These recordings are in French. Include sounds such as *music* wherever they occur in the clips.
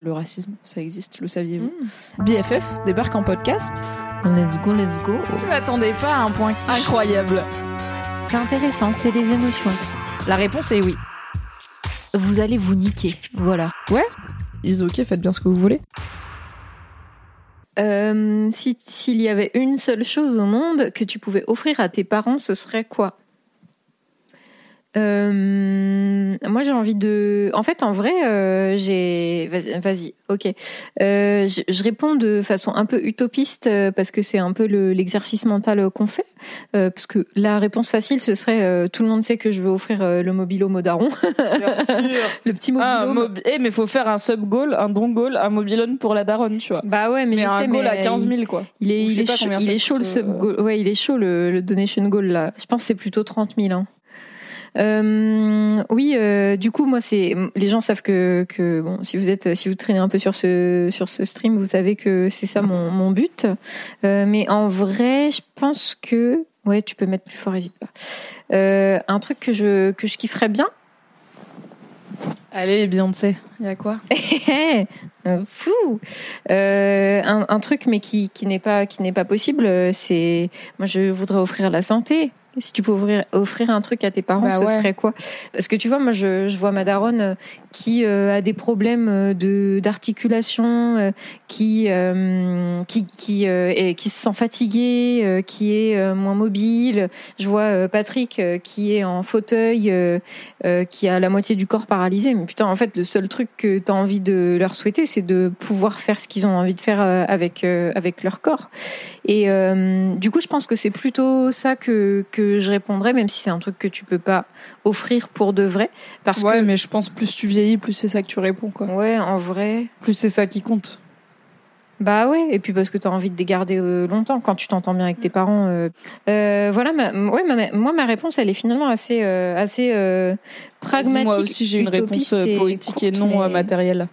Le racisme, ça existe, le saviez-vous BFF débarque en podcast. Let's go, let's go. Je m'attendais pas à un point qui incroyable. C'est intéressant, c'est des émotions. La réponse est oui. Vous allez vous niquer, voilà. Ouais Is ok, faites bien ce que vous voulez. Euh, si s'il y avait une seule chose au monde que tu pouvais offrir à tes parents, ce serait quoi? Euh, Moi, j'ai envie de. En fait, en vrai, euh, j'ai. Vas-y, ok. Euh, je, je réponds de façon un peu utopiste euh, parce que c'est un peu le- l'exercice mental qu'on fait. Euh, parce que la réponse facile, ce serait euh, tout le monde sait que je veux offrir le mobilo modaron, Bien *laughs* sûr. le petit mobilo. Ah, mob- Eh, mais faut faire un sub goal, un don goal, un mobilone pour la daronne, tu vois. Bah ouais, mais, Mais, je un sais, goal mais à 15 il- 000, quoi. Il est, il est chaud, combien il ça est chaud le sub goal. Ouais, il est chaud le, le donation goal là. Je pense que c'est plutôt 30 000. Hein. Euh, oui, euh, du coup, moi, c'est les gens savent que, que bon, si vous êtes, si vous traînez un peu sur ce sur ce stream, vous savez que c'est ça mon, mon but. Euh, mais en vrai, je pense que ouais, tu peux mettre plus fort, hésite pas. Un truc que je que je kifferais bien. Allez, Beyoncé, il y a quoi? *laughs* Fou. Un, un truc, mais qui, qui n'est pas qui n'est pas possible, c'est moi je voudrais offrir la santé. Si tu peux offrir, un truc à tes parents, Bah ce ouais. serait quoi? Parce que tu vois, moi je, je vois ma daronne euh, qui euh, a des problèmes euh, de d'articulation, euh, qui euh, qui qui est- qui se sent fatiguée, qui est moins mobile. Je vois Patrick qui est en fauteuil, qui a la moitié du corps paralysé. Mais putain, en fait, le seul truc que tu as envie de leur souhaiter, c'est de pouvoir faire ce qu'ils ont envie de faire avec, avec leur corps. Et du coup, je pense que c'est plutôt ça que, que je répondrais, même si c'est un truc que tu peux pas offrir pour de vrai. Parce Ouais, que, mais je pense plus tu vieillis, plus c'est ça que tu réponds, quoi. ouais, en vrai. Plus c'est ça qui compte. Bah ouais, et puis parce que tu as envie de les garder euh, longtemps quand tu t'entends bien avec tes parents. euh. Euh, voilà, ma, ouais, ma- moi ma réponse elle est finalement assez, assez pragmatique. Moi aussi, j'ai une réponse et poétique et non mais- matérielle.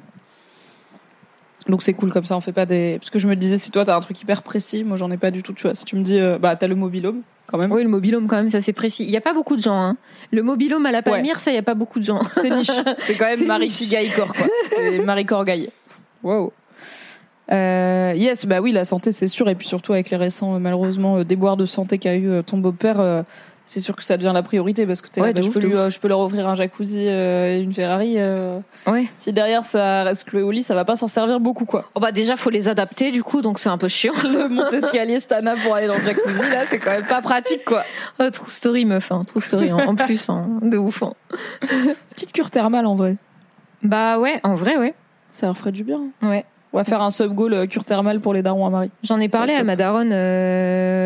Donc c'est cool comme ça, on fait pas des. Parce que je me disais, si toi t'as un truc hyper précis, moi j'en ai pas du tout, tu vois. Si tu me dis, bah t'as le mobilhome, quand même. Oui, le mobilhome quand même, ça c'est précis. Il y a pas beaucoup de gens. Hein. Le mobilhome à la Palmyre, ça il y a pas beaucoup de gens. C'est niche. *laughs* C'est quand même Marie niche. Figaïcor, quoi. *laughs* C'est Marie Corgaille. Wow. Euh, yes, bah oui, la santé, c'est sûr. Et puis surtout avec les récents, euh, malheureusement, euh, déboires de santé qu'a eu ton beau-père, c'est sûr que ça devient la priorité parce que t'es Ouais, là, bah, je, peux lui, euh, je peux leur offrir un jacuzzi euh, et une Ferrari. euh, Ouais. si derrière ça reste cloué au lit, ça va pas s'en servir beaucoup, quoi. Oh bah déjà faut les adapter du coup, donc c'est un peu chiant. Le *laughs* monte-escalier Stana pour aller dans le jacuzzi, là, c'est quand même pas pratique, quoi. *laughs* Oh, true story meuf, hein. true story en, en plus, hein. de ouf. hein. Petite cure thermale, en vrai. Bah ouais, en vrai ouais. Ça leur ferait du bien. Ouais. On va faire un sub-goal euh, cure thermale pour les darons à Marie. J'en ai parlé à ma daronne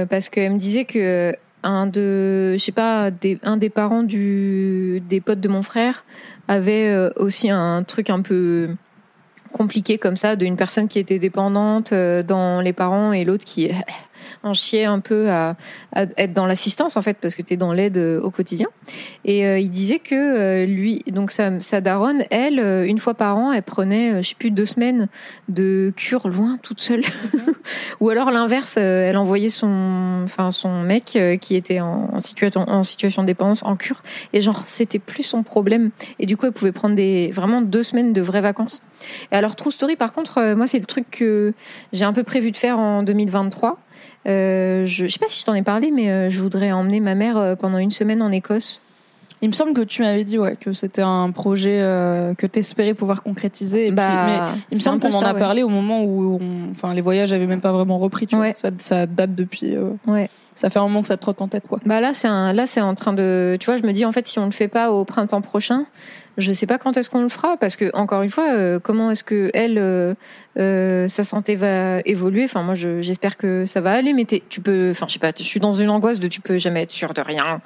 parce qu'elle me disait que un de, je sais pas, des, un des parents du, des potes de mon frère avait euh, aussi un truc un peu compliqué comme ça, d'une personne qui était dépendante euh, dans les parents et l'autre qui *laughs* en chiait un peu à, être dans l'assistance en fait parce que tu es dans l'aide euh, au quotidien. Et euh, il disait que euh, lui, donc sa, sa daronne, elle, une fois par an, elle prenait, je sais plus, deux semaines de cure loin toute seule. *laughs* Ou alors l'inverse, elle envoyait son, enfin son mec qui était en, situation en situation de dépendance en cure et genre c'était plus son problème et du coup elle pouvait prendre des vraiment deux semaines de vraies vacances. Et alors True Story par contre, moi c'est le truc que j'ai un peu prévu de faire en 2023. Euh, je, je sais pas si je t'en ai parlé, mais euh, je voudrais emmener ma mère euh, pendant une semaine en Écosse. Il me semble que tu m'avais dit ouais, que c'était un projet euh, que tu espérais pouvoir concrétiser. Et puis- Bah, mais il me semble qu'on en a ouais. parlé au moment où on- enfin, les voyages avaient même pas vraiment repris. Tu vois. Ça, ça date depuis. euh, Ouais. Ça fait un moment que ça te trotte en tête. quoi. Bah là, c'est un, là, c'est en train de, tu vois, je me dis en fait, si on le fait pas au printemps prochain, Je sais pas quand est-ce qu'on le fera parce que encore une fois, euh, comment est-ce que elle, euh, euh, sa santé va évoluer? Enfin, moi, je- j'espère que ça va aller, mais tu peux, enfin, je sais pas, je suis dans une angoisse de tu peux jamais être sûr de rien.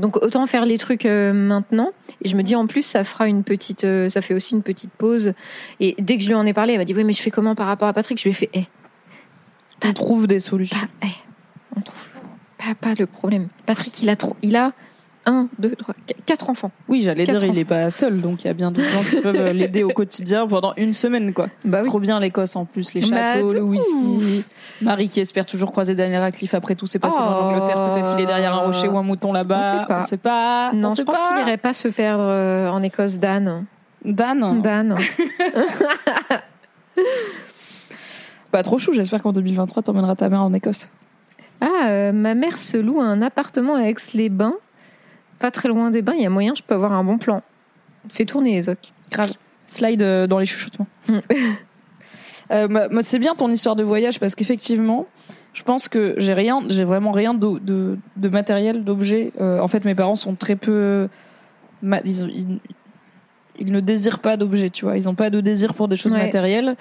Donc autant faire les trucs maintenant. Et je me dis en plus, ça fera une petite, ça fait aussi une petite pause. Et dès que je lui en ai parlé, elle m'a dit oui, mais je fais comment par rapport à Patrick? Je lui ai fait, eh, On trouve des solutions. pas, eh, on trouve pas, pas le problème. Patrick, il a trop, il a un, deux, trois, qu- quatre enfants. Oui, j'allais dire, il est enfants. pas seul, donc il y a bien d'autres gens qui peuvent euh, l'aider au *laughs* quotidien pendant une semaine, quoi. Bah Trop bien l'Écosse en plus, les Bah, châteaux, de le whisky. Marie qui espère toujours croiser Daniel Radcliffe après tout s'est passé en Oh. Angleterre. Peut-être qu'il est derrière un rocher ou un mouton là-bas. On sait pas. pas. Non, on je sait pense pas. qu'il irait pas se perdre euh, en Écosse, Dan. Dan. Dan. Pas *laughs* *laughs* trop chou, j'espère qu'en 2023 t'emmèneras ta mère en Écosse. Ah, euh, ma mère se loue un appartement à Aix-les-Bains, pas très loin des bains. Il y a moyen, je peux avoir un bon plan. Fais tourner les ocs. Grave. Slide euh, dans les chuchotements. *laughs* Mm. Euh, c'est bien ton histoire de voyage parce qu'effectivement, je pense que j'ai rien, j'ai vraiment rien de, de, de matériel, d'objet. Euh, en fait, mes parents sont très peu. ils, ils- ils ne désirent pas d'objets, tu vois. Ils n'ont pas de désir pour des choses Ouais. matérielles.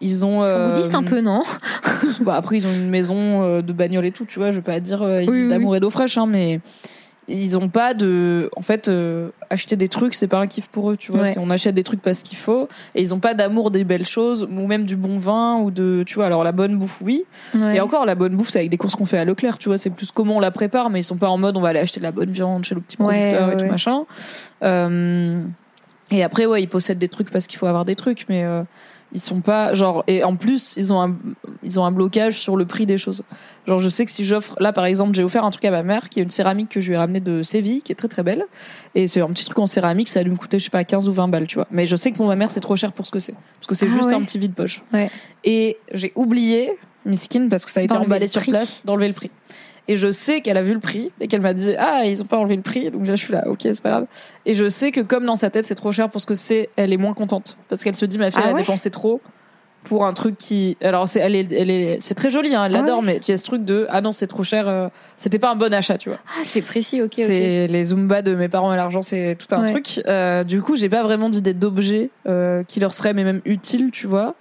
Ils ont. Ils sont euh, bouddhistes un peu, non *laughs* bah, après, ils ont une maison de bagnole et tout, tu vois. Je vais pas dire euh, ils Oui, vivent oui, d'amour et d'eau fraîche, hein, mais ils ont pas de. En fait, euh, acheter des trucs, c'est pas un kiff pour eux, tu vois. Ouais. On achète des trucs parce qu'il faut, et ils ont pas d'amour des belles choses, ou même du bon vin, ou de. Tu vois, alors la bonne bouffe, oui. Ouais. Et encore, la bonne bouffe, c'est avec des courses qu'on fait à Leclerc, tu vois. C'est plus comment on la prépare, mais ils sont pas en mode on va aller acheter de la bonne viande chez le petit producteur ouais, et tout machin. Euh, et après, ouais, ils possèdent des trucs parce qu'il faut avoir des trucs, mais euh, ils sont pas genre. Et en plus, ils ont un, ils ont un blocage sur le prix des choses. Genre, je sais que si j'offre, là par exemple, j'ai offert un truc à ma mère qui est une céramique que je lui ai ramenée de Séville, qui est très très belle. Et c'est un petit truc en céramique, ça a dû me coûter, je sais pas, 15 ou 20 balles, tu vois. Mais je sais que pour ma mère, c'est trop cher pour ce que c'est. Parce que c'est Ah juste ouais. un petit vide-poche. Ouais. Et j'ai oublié, Miskin, parce que ça a été emballé sur place, d'enlever le prix. Et je sais qu'elle a vu le prix et qu'elle m'a dit ah ils ont pas enlevé le prix. Donc là je suis là ok c'est pas grave. Et je sais que comme dans sa tête c'est trop cher pour ce que c'est elle est moins contente. Parce qu'elle se dit ma fille Ah elle a ouais? dépensé trop pour un truc qui alors c'est elle est elle est c'est très joli hein, elle Ah l'adore ouais mais il y a ce truc de ah non c'est trop cher euh, c'était pas un bon achat tu vois Ah, c'est précis, ok. c'est les Zumba de mes parents et l'argent, c'est tout un Ouais. truc. Euh, du coup, j'ai pas vraiment d'idée d'objet euh, qui leur serait mais même utile, tu vois.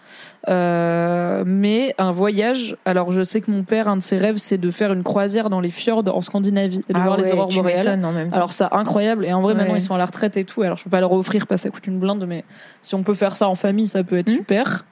Mais un voyage. Alors, je sais que mon père, un de ses rêves, c'est de faire une croisière dans les fjords en Scandinavie et de Ah voir les aurores boréales. Alors ça incroyable et en vrai maintenant ils sont à la retraite et tout alors je peux pas leur offrir parce que ça coûte une blinde mais si on peut faire ça en famille ça peut être Mhm. super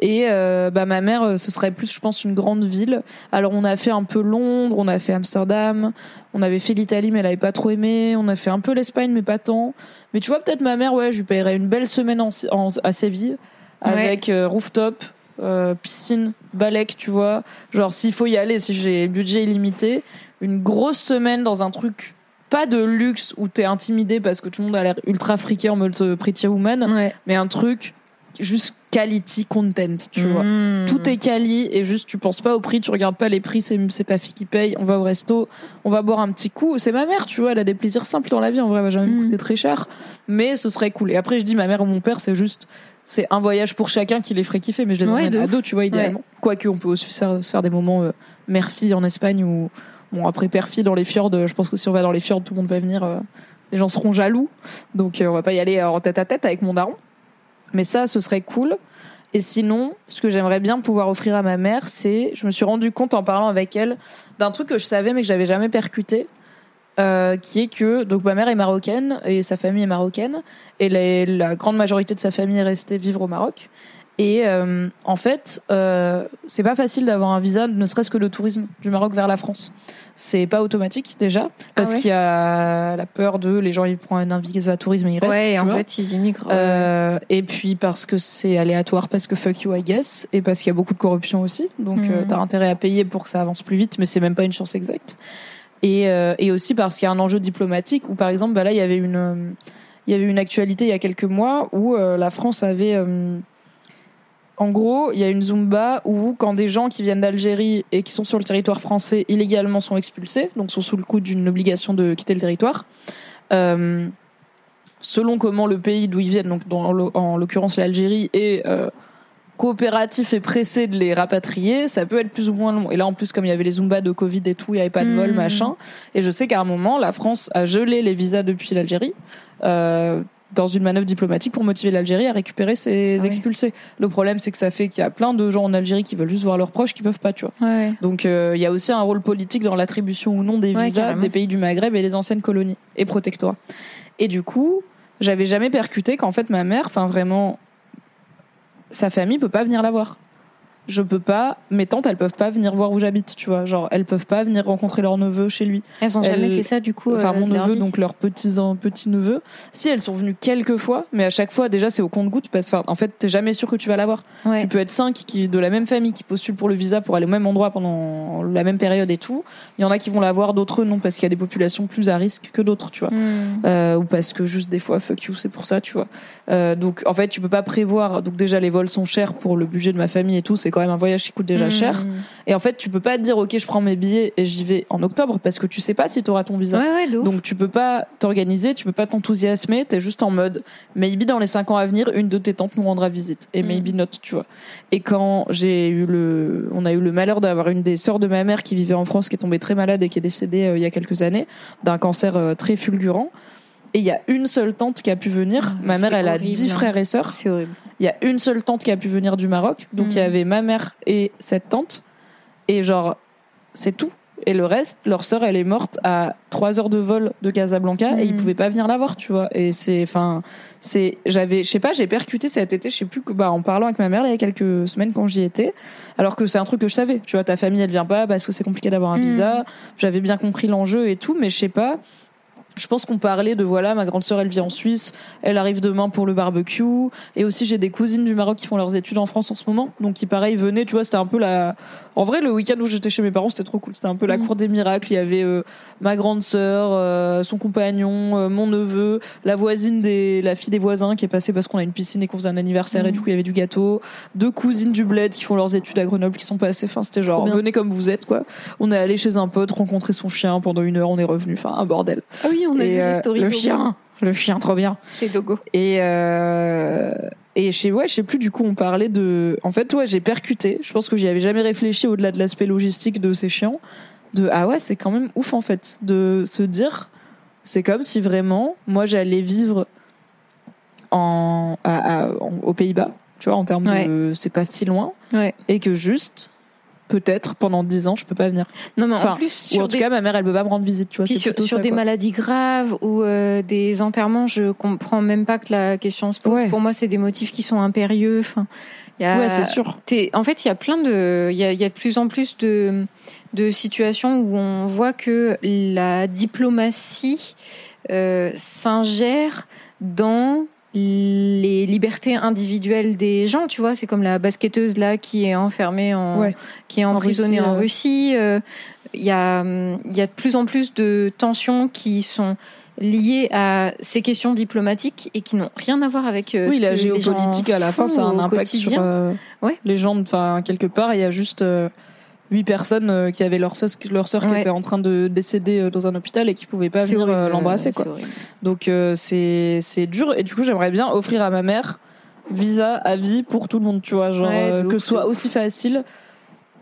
et euh, bah ma mère euh, ce serait plus je pense une grande ville. Alors on a fait un peu Londres on a fait Amsterdam on avait fait l'Italie mais elle avait pas trop aimé. On a fait un peu l'Espagne mais pas tant. Mais tu vois peut-être ma mère ouais je lui paierais une belle semaine en, en- à Séville avec euh, rooftop euh, piscine balèque tu vois. Genre s'il faut y aller si j'ai budget illimité une grosse semaine dans un truc pas de luxe où t'es intimidé parce que tout le monde a l'air ultra friqué en mode Pretty Woman, Ouais. mais un truc juste quality content, tu vois. Mmh. Tout est quali et juste tu penses pas au prix, tu regardes pas les prix, c'est ta fille qui paye, on va au resto, on va boire un petit coup. C'est ma mère, tu vois, elle a des plaisirs simples dans la vie, en vrai, elle va jamais me Mm. coûter très cher, mais ce serait cool. Et après, je dis ma mère ou mon père, c'est juste, c'est un voyage pour chacun qui les ferait kiffer, mais je les Ouais, emmène à deux, tu vois, idéalement. Quoique, on peut aussi faire, se faire des moments euh, mère-fille en Espagne ou, bon, après père-fille dans les fjords, euh, je pense que si on va dans les fjords, tout le monde va venir, euh, les gens seront jaloux, donc euh, on va pas y aller euh, en tête à tête avec mon daron. Mais ça, ce serait cool. Et sinon, ce que j'aimerais bien pouvoir offrir à ma mère, c'est, je me suis rendu compte en parlant avec elle d'un truc que je savais mais que j'avais jamais percuté, euh, qui est que donc ma mère est marocaine et sa famille est marocaine et la, la grande majorité de sa famille est restée vivre au Maroc. Et euh, en fait, euh, c'est pas facile d'avoir un visa, ne serait-ce que de tourisme du Maroc vers la France. C'est pas automatique déjà parce Ah ouais qu'il y a la peur de les gens ils prennent un visa tourisme et ils restent. Ouais, en vois. fait, ils immigrent. Euh, et puis parce que c'est aléatoire, parce que fuck you, I guess, et parce qu'il y a beaucoup de corruption aussi. Donc euh, t'as intérêt à payer pour que ça avance plus vite, mais c'est même pas une chance exacte. Et, euh, et aussi parce qu'il y a un enjeu diplomatique où par exemple, bah là il y avait une, euh, il y avait une actualité il y a quelques mois où la France avait euh, en gros, il y a une Zumba où quand des gens qui viennent d'Algérie et qui sont sur le territoire français illégalement sont expulsés, donc sont sous le coup d'une obligation de quitter le territoire, euh, selon comment le pays d'où ils viennent, donc dans, en l'occurrence l'Algérie, est euh, coopératif et pressé de les rapatrier, ça peut être plus ou moins long. Et là, en plus, comme il y avait les Zumba de Covid et tout, il n'y avait pas de vol, Mhm. machin. Et je sais qu'à un moment, la France a gelé les visas depuis l'Algérie. Euh, dans une manœuvre diplomatique pour motiver l'Algérie à récupérer ses Ah expulsés. Le problème, c'est que ça fait qu'il y a plein de gens en Algérie qui veulent juste voir leurs proches qui peuvent pas, tu vois. Ouais. Donc euh, il y a aussi un rôle politique dans l'attribution ou non des Ouais, visas carrément. des pays du Maghreb et des anciennes colonies et protectorats. Et du coup, j'avais jamais percuté qu'en fait ma mère, enfin vraiment, sa famille peut pas venir la voir. Je peux pas, mes tantes, elles peuvent pas venir voir où j'habite, tu vois. Genre, elles peuvent pas venir rencontrer leur neveu chez lui. Elles ont jamais fait ça du coup. Enfin, euh, mon neveu, vie. donc leurs petits, petits neveux. Si elles sont venues quelques fois, mais à chaque fois, déjà, c'est au compte-goutte parce que, en fait, t'es jamais sûr que tu vas la voir. Ouais. Tu peux être cinq qui, de la même famille qui postulent pour le visa pour aller au même endroit pendant la même période et tout. Il y en a qui vont l'avoir, d'autres non, parce qu'il y a des populations plus à risque que d'autres, tu vois. Hmm. Euh, ou parce que juste des fois, fuck you, c'est pour ça, tu vois. Euh, donc, en fait, tu peux pas prévoir. Donc, déjà, les vols sont chers pour le budget de ma famille et tout. C'est quand même un voyage qui coûte déjà Hmm. cher. Et en fait, tu peux pas te dire, ok, je prends mes billets et j'y vais en octobre parce que tu sais pas si tu auras ton visa. Ouais, ouais. Donc tu peux pas t'organiser, tu peux pas t'enthousiasmer, t'es juste en mode maybe dans les cinq ans à venir, une de tes tantes nous rendra visite et Mm. maybe not, tu vois. Et quand j'ai eu le, on a eu le malheur d'avoir une des sœurs de ma mère qui vivait en France, qui est tombée très malade et qui est décédée euh, il y a quelques années d'un cancer euh, très fulgurant. Et il y a une seule tante qui a pu venir. Ah, ma mère, elle a dix hein. frères et sœurs. C'est horrible. Il y a une seule tante qui a pu venir du Maroc. Donc Mm. il y avait ma mère et cette tante. Et genre, c'est tout. Et le reste, leur sœur, elle est morte à trois heures de vol de Casablanca et ils Mm. pouvaient pas venir la voir, tu vois. Et c'est, enfin, c'est, j'avais, je sais pas, j'ai percuté cet été, je sais plus bah, en parlant avec ma mère là, il y a quelques semaines quand j'y étais, alors que c'est un truc que je savais. Tu vois, ta famille, elle vient pas parce que c'est compliqué d'avoir un Mm. visa. J'avais bien compris l'enjeu et tout, mais je sais pas. Je pense qu'on parlait de voilà, ma grande sœur elle vit en Suisse, elle arrive demain pour le barbecue, et aussi j'ai des cousines du Maroc qui font leurs études en France en ce moment, donc qui pareil venaient, tu vois, c'était un peu la. En vrai, le week-end où j'étais chez mes parents, c'était trop cool, c'était un peu la Mhm. cour des miracles. Il y avait euh, ma grande sœur, euh, son compagnon, euh, mon neveu, la voisine des, la fille des voisins qui est passée parce qu'on a une piscine et qu'on faisait un anniversaire et Mhm. du coup il y avait du gâteau, deux cousines du bled qui font leurs études à Grenoble qui sont passées. Enfin, c'était genre venez comme vous êtes quoi. On est allé chez un pote rencontrer son chien pendant une heure, on est revenu. Enfin, un bordel. Ah oui, on a Et, vu euh, les stories. le Logo. chien, le chien, trop bien. Les logos. Et euh, et je sais ouais, je sais plus du coup on parlait de. En fait ouais, j'ai percuté. Je pense que j'y avais jamais réfléchi au-delà de l'aspect logistique de ces chiens. De ah ouais, c'est quand même ouf en fait de se dire. C'est comme si vraiment moi j'allais vivre en, à- à- en- aux Pays-Bas, tu vois, en termes de c'est pas si loin, Ouais. et que juste peut-être pendant 10 ans je peux pas venir. Non, mais Enfin, en plus, Ou en tout des, cas ma mère elle peut pas me rendre visite, tu vois. sur, plutôt sur ça, des quoi. maladies graves ou euh, des enterrements, je comprends même pas que la question se pose. Ouais. Pour moi, c'est des motifs qui sont impérieux. Enfin, il y a- Ouais, c'est sûr. T'es- En fait, il y a plein de, il y a, il y a de plus en plus de, de situations où on voit que la diplomatie euh, s'ingère dans les libertés individuelles des gens. Tu vois, c'est comme la basketteuse là qui est enfermée en, Ouais. qui est En emprisonnée Russie, en euh. Russie. Euh, Il y a, il y a de plus en plus de tensions qui sont liées à ces questions diplomatiques et qui n'ont rien à voir avec euh, Oui, ce la que les gens géopolitique à la fin, ça a un impact sur euh, Ouais. les gens. Enfin, quelque part, il y a juste euh, huit personnes euh, qui avaient leur sœur, leur sœur qui était en train de décéder euh, dans un hôpital et qui pouvaient pas venir euh, l'embrasser, quoi. Donc euh, c'est c'est dur. Et du coup, j'aimerais bien offrir à ma mère visa à vie pour tout le monde, tu vois, genre Ouais, euh, que ce soit aussi facile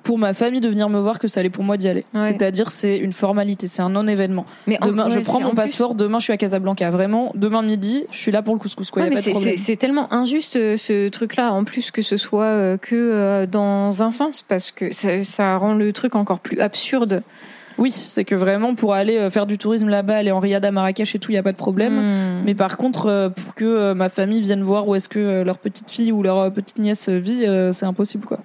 pour ma famille de venir me voir que ça allait pour moi d'y aller. Ouais. C'est-à-dire, c'est une formalité, c'est un non-événement. Mais en- Demain, je prends mon plus- passeport. Demain, je suis à Casablanca. Vraiment, demain midi, je suis là pour le couscous. Quoi, Ouais, y a mais pas de c'est- problème. c'est c'est tellement injuste euh, ce truc-là, en plus que ce soit euh, que euh, dans un sens, parce que ça, ça rend le truc encore plus absurde. Oui, c'est que vraiment pour aller euh, faire du tourisme là-bas, aller en riad à Marrakech et tout, il y a pas de problème. Hmm. Mais par contre, euh, pour que euh, ma famille vienne voir où est-ce que leur petite fille ou leur petite nièce vit, c'est impossible quoi.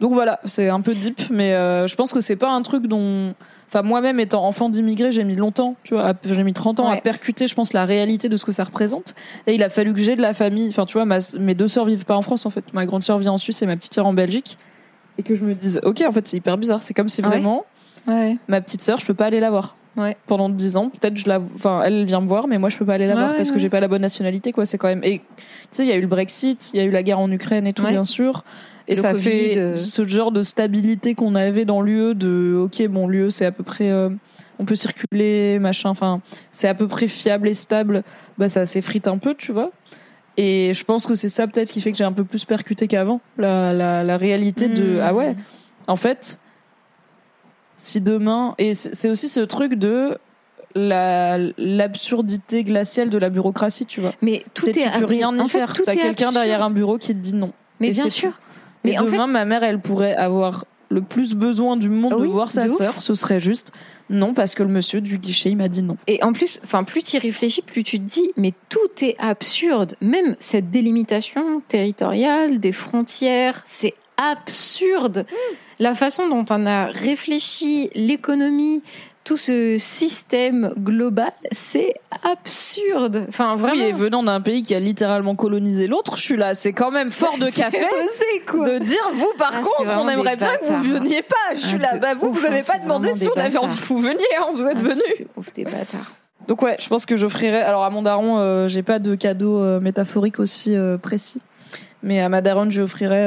Donc voilà, c'est un peu deep, mais je pense que c'est pas un truc dont. Enfin, moi-même étant enfant d'immigré, j'ai mis longtemps, tu vois, j'ai mis 30 ans à percuter, je pense, la réalité de ce que ça représente. Et il a fallu que j'ai de la famille. Enfin, tu vois, ma, mes deux sœurs vivent pas en France en fait. Ma grande sœur vit en Suisse et ma petite sœur en Belgique. Et que je me dise, ok, en fait, c'est hyper bizarre. C'est comme si vraiment Ouais. ma petite sœur, je peux pas aller la voir. Ouais. Pendant 10 ans, peut-être je la enfin elle vient me voir mais moi je peux pas aller la Ouais, voir parce que j'ai pas la bonne nationalité quoi, c'est quand même et tu sais il y a eu le Brexit, il y a eu la guerre en Ukraine et tout bien sûr. Et Le ça Covid, fait euh. ce genre de stabilité qu'on avait dans l'UE de OK, bon l'UE c'est à peu près euh, on peut circuler, machin, enfin c'est à peu près fiable et stable. Bah ça s'effrite un peu, tu vois. Et je pense que c'est ça peut-être qui fait que j'ai un peu plus percuté qu'avant la, la, la réalité de Hmm. ah ouais en fait, si demain et c'est aussi ce truc de la l'absurdité glaciale de la bureaucratie, tu vois. Mais tout C'est est tu peux rien y en fait, faire. T'as est quelqu'un derrière un bureau qui te dit non. Mais Et bien sûr. tout. Mais fait, demain, ma mère, elle pourrait avoir le plus besoin du monde Ah de voir sa sœur. Ce serait juste non parce que le monsieur du guichet il m'a dit non. Et en plus, enfin, plus tu y réfléchis, plus tu te dis, mais tout est absurde. Même cette délimitation territoriale des frontières, c'est absurde. La façon dont on a réfléchi l'économie, tout ce système global, c'est absurde. Enfin, vraiment. Oui, et venant d'un pays qui a littéralement colonisé l'autre, je suis là. C'est quand même fort de *laughs* café. Quoi de dire vous par Ah, contre on aimerait bien que vous veniez pas je suis Ah, là de bah vous ouf, vous n'avez hein, pas demandé si on avait envie que vous veniez hein, vous êtes Ah, venus ouf, des bâtards. donc ouais je pense que j'offrirais alors à mon daron euh, j'ai pas de cadeau euh, métaphorique aussi euh, précis mais à ma daronne j'offrirais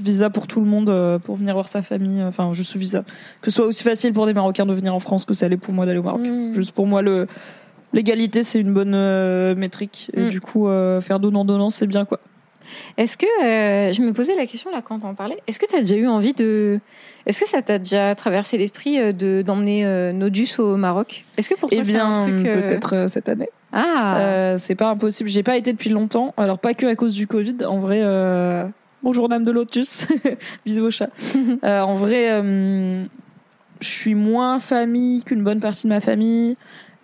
visa pour tout le monde euh, pour venir voir sa famille enfin juste visa que ce soit aussi facile pour des Marocains de venir en France que ça allait pour moi d'aller au Maroc Mm. juste pour moi le l'égalité c'est une bonne euh, métrique et Mm. du coup euh, faire donnant donnant c'est bien quoi Est-ce que euh, je me posais la question là quand on parlait Est-ce que tu as déjà eu envie de Est-ce que ça t'a déjà traversé l'esprit euh, de d'emmener euh, Nodus au Maroc? Est-ce que pour toi eh c'est un truc euh, peut-être euh, cette année Ah Euh, c'est pas impossible. J'ai pas été depuis longtemps. Alors pas que à cause du Covid. En vrai, euh... bonjour Dame de Lotus. *laughs* Bisous au chat. *laughs* Euh, en vrai, euh, je suis moins famille qu'une bonne partie de ma famille.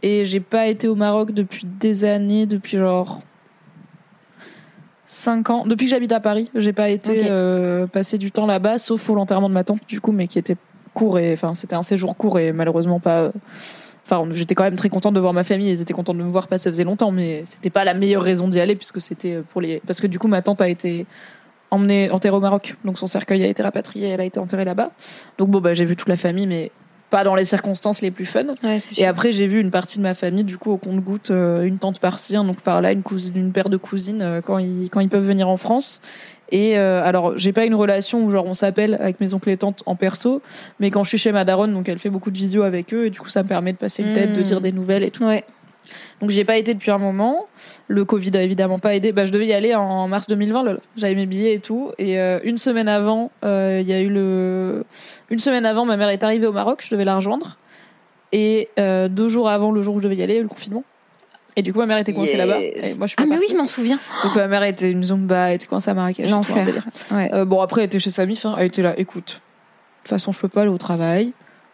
Et j'ai pas été au Maroc depuis des années, depuis genre 5 ans. Depuis que j'habite à Paris, j'ai pas été euh, passer du temps là-bas, sauf pour l'enterrement de ma tante, du coup, mais qui était court et enfin c'était un séjour court et malheureusement pas. Enfin, j'étais quand même très contente de voir ma famille. Ils étaient contents de me voir, pas ça faisait longtemps, mais c'était pas la meilleure raison d'y aller puisque c'était pour les. Parce que du coup, ma tante a été emmenée enterrée au Maroc, donc son cercueil a été rapatrié, elle a été enterrée là-bas. Donc bon, bah j'ai vu toute la famille, mais pas dans les circonstances les plus fun. ouais, Et après, j'ai vu une partie de ma famille, du coup, au compte-goutte, euh, une tante par-ci, un oncle par-là, une cousine, une paire de cousines, euh, quand ils, quand ils peuvent venir en France. Et euh, alors, j'ai pas une relation où genre on s'appelle avec mes oncles et tantes en perso, mais quand je suis chez ma daronne, donc elle fait beaucoup de visio avec eux, et du coup, ça me permet de passer une tête, de Mm. dire des nouvelles et tout. Ouais. Donc, j'ai pas été depuis un moment. Le Covid a évidemment pas aidé. Bah, je devais y aller en mars 2020, lol. J'avais mes billets et tout. Et euh, une semaine avant, euh, il y a eu le. Une semaine avant, ma mère est arrivée au Maroc. Je devais la rejoindre. Et euh, deux jours avant le jour où je devais y aller, il y a eu le confinement. Et du coup, ma mère était coincée Yes. là-bas. Et moi, je suis Ah mais oui, je m'en souviens. Donc ma mère était une zumba, elle était coincée à Marrakech. L'enfer. Ouais. Euh, bon, après, elle était chez sa mif. hein. Elle était là, écoute, de toute façon, je peux pas aller au travail.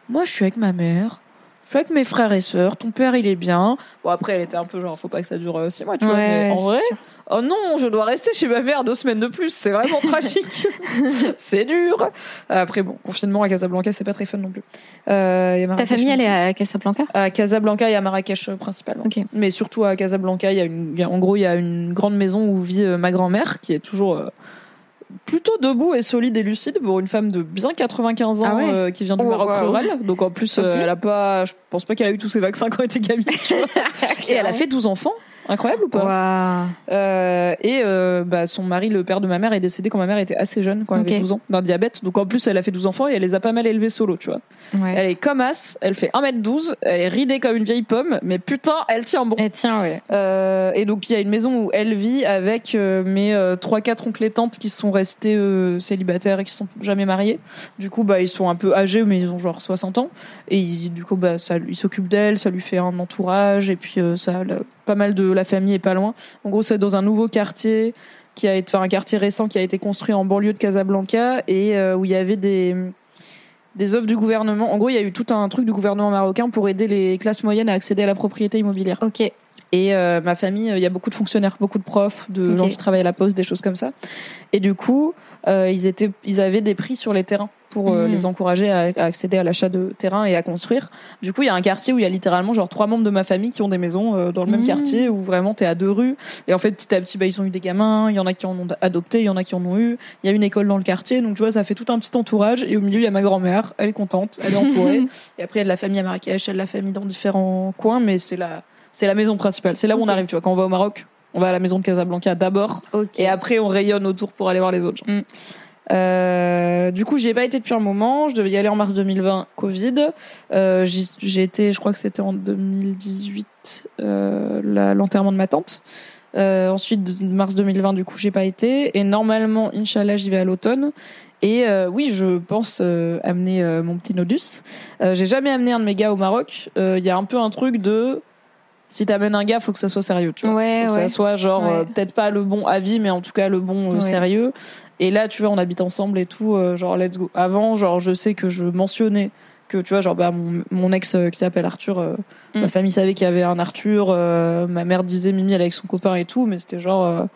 Moi, je suis avec ma mère. Je suis avec mes frères et sœurs. Ton père, il est bien. Bon, après, elle était un peu genre, faut pas que ça dure euh, six mois, tu vois. Mais en vrai, sûr. oh non, je dois rester chez ma mère deux semaines de plus. C'est vraiment *laughs* tragique. *laughs* c'est dur. Après, bon, confinement à Casablanca, c'est pas très fun non plus. Euh, il y a Ta famille elle est à Casablanca? À Casablanca et à Marrakech euh, principalement. Mais surtout à Casablanca, il y a une, il y a- en gros, il y a une grande maison où vit euh, ma grand-mère, qui est toujours euh, plutôt debout et solide et lucide pour une femme de bien 95 ans Ah ouais euh, qui vient du Oh, Maroc wow. rural. Donc en plus, euh, elle a pas, je pense pas qu'elle a eu tous ses vaccins quand elle était gamine. *laughs* et elle a fait 12 enfants. Incroyable ou pas Waouh. Euh, Et euh, bah, son mari, le père de ma mère, est décédé quand ma mère était assez jeune, quand elle avait 12 ans, d'un diabète. Donc en plus, elle a fait 12 enfants et elle les a pas mal élevés solo, tu vois. Ouais. Elle est comme as, elle fait 1m12, elle est ridée comme une vieille pomme, mais putain, elle tient bon. Eh, tiens ouais. Euh, et donc il y a une maison où elle vit avec mes trois quatre oncles et tantes qui sont restés célibataires et qui sont jamais mariés. Du coup bah ils sont un peu âgés mais ils ont genre 60 ans et ils- du coup bah ça lui s'occupe d'elle, ça lui fait un entourage et puis ça pas mal de la famille est pas loin. En gros c'est dans un nouveau quartier qui a été enfin un quartier récent qui a été construit en banlieue de Casablanca et euh, où il y avait des des offres du gouvernement. En gros, il y a eu tout un truc du gouvernement marocain pour aider les classes moyennes à accéder à la propriété immobilière. Ok. Et euh, ma famille, il y a beaucoup de fonctionnaires, beaucoup de profs, de gens qui travaillent à la poste, des choses comme ça. Et du coup, euh, ils étaient, ils avaient des prix sur les terrains pour euh, les encourager à, à accéder à l'achat de terrains et à construire. Du coup, il y a un quartier où il y a littéralement genre trois membres de ma famille qui ont des maisons euh, dans le même Mhm. quartier où vraiment t'es à deux rues. Et en fait, petit à petit, bah, ils ont eu des gamins. Il y en a qui en ont adopté, il y en a qui en ont eu. Il y a une école dans le quartier, donc tu vois, ça fait tout un petit entourage. Et au milieu, il y a ma grand-mère. Elle est contente, elle est entourée. *laughs* et après, il y a de la famille à Marrakech, il y a de la famille dans différents coins, mais c'est la c'est la maison principale. C'est là où on arrive, tu vois. Quand on va au Maroc, on va à la maison de Casablanca d'abord, et après on rayonne autour pour aller voir les autres gens. Mm. Euh, du coup, j'y ai pas été depuis un moment. Je devais y aller en mars 2020, Covid. Euh, j'ai été, je crois que c'était en 2018, euh, l'enterrement de ma tante. Ensuite, de- mars 2020, du coup, j'ai pas été. Et normalement, Inch'Allah, j'y vais à l'automne. Et euh, oui, je pense euh, amener euh, mon petit Nodus. J'ai jamais amené un de mes gars au Maroc. Il y a un peu un truc de si t'amènes un gars, faut que ça soit sérieux, tu vois. Ouais, Faut que ouais. ça soit genre Ouais. euh, peut-être pas le bon avis, mais en tout cas le bon euh, sérieux. Et là, tu vois, on habite ensemble et tout, euh, genre let's go. Avant, genre je sais que je mentionnais que tu vois, genre bah mon, mon ex qui s'appelle Arthur, Mm. ma famille savait qu'il y avait un Arthur. ma mère disait Mimi elle est avec son copain et tout, mais c'était genre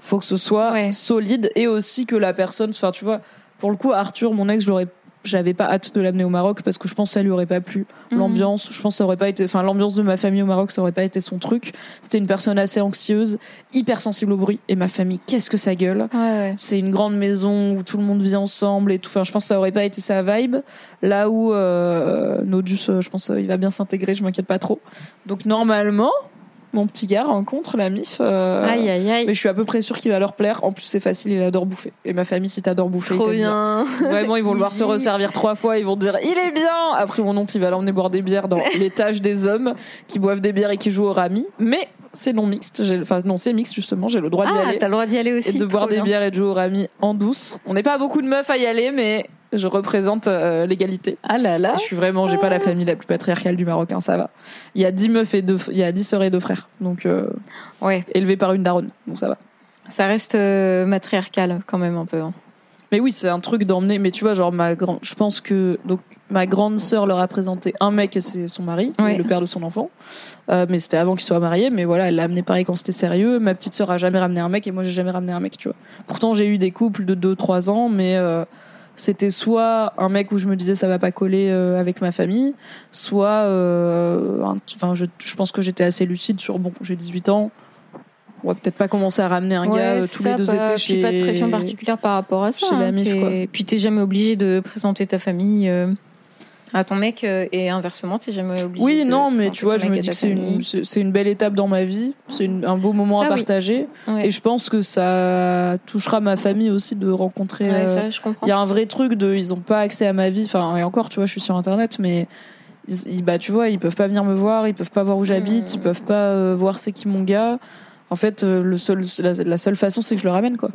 faut que ce soit solide et aussi que la personne, enfin tu vois, pour le coup Arthur, mon ex, j'aurais j'avais pas hâte de l'amener au Maroc parce que je pense que ça lui aurait pas plu. Mhm. l'ambiance je pense que ça aurait pas été enfin l'ambiance de ma famille au Maroc ça aurait pas été son truc. C'était une personne assez anxieuse hyper sensible au bruit. Et ma famille qu'est-ce que ça gueule? Ouais, ouais. c'est une grande maison où tout le monde vit ensemble et tout. Enfin je pense que ça aurait pas été sa vibe. Là où euh, Nodus euh, je pense euh, il va bien s'intégrer je m'inquiète pas trop. Donc normalement mon petit gars rencontre la mif euh, Aïe, aïe, aïe. mais je suis à peu près sûre qu'il va leur plaire en plus c'est facile il adore bouffer et ma famille si t'adores bouffer Trop il t'aime bien. *laughs* Vraiment, ils vont le voir se resservir trois fois. Ils vont dire il est bien. Après, mon oncle, il va l'emmener boire des bières dans l'étage des hommes qui boivent des bières et qui jouent au rami. Mais c'est non mixte. Enfin, non, c'est mixte justement. J'ai le droit d'y Ah, aller t'as le droit d'y aller aussi. et de boire des bières et de jouer au rami en douce. On n'est pas beaucoup de meufs à y aller, mais je représente euh, l'égalité. Ah là là. Et Je suis vraiment, j'ai pas la famille la plus patriarcale du Maroc, hein, ça va. Il y a dix meufs et deux, il y a dix sœurs et deux frères, donc euh, Ouais, élevés par une daronne, donc ça va. ça reste euh, matriarcal quand même un peu. hein. Mais oui, c'est un truc d'emmener. Mais tu vois, genre ma grande, je pense que donc ma grande sœur leur a présenté un mec et c'est son mari, Ouais. le père de son enfant. Euh, mais c'était avant qu'il soit marié. Mais voilà, elle l'a amené pareil quand c'était sérieux. Ma petite sœur a jamais ramené un mec et moi j'ai jamais ramené un mec. Tu vois. Pourtant j'ai eu des couples de 2-3 ans, mais euh, c'était soit un mec où je me disais ça va pas coller euh, avec ma famille, soit, euh, enfin je, je pense que j'étais assez lucide sur bon, j'ai 18 ans. On va peut-être pas commencer à ramener un Ouais, gars euh, tous ça, les deux pas, étés chez pas de pression particulière par rapport à ça. chez hein, quoi. Puis t'es jamais obligé de présenter ta famille euh, à ton mec euh, et inversement, t'es jamais obligé. Oui, de non, mais tu vois, je me dis que c'est une, c'est une belle étape dans ma vie, c'est un beau moment Ça, à oui. partager, Ouais, et je pense que ça touchera ma famille aussi de rencontrer. Ouais, ça, je comprends. Il y a un vrai truc de, ils ont pas accès à ma vie, enfin, et encore, tu vois, je suis sur internet, mais ils, bah, tu vois, ils peuvent pas venir me voir, ils peuvent pas voir où j'habite, Mm. ils peuvent pas euh, voir c'est qui mon gars. En fait, euh, le seul, la, la seule façon, c'est que je le ramène, quoi.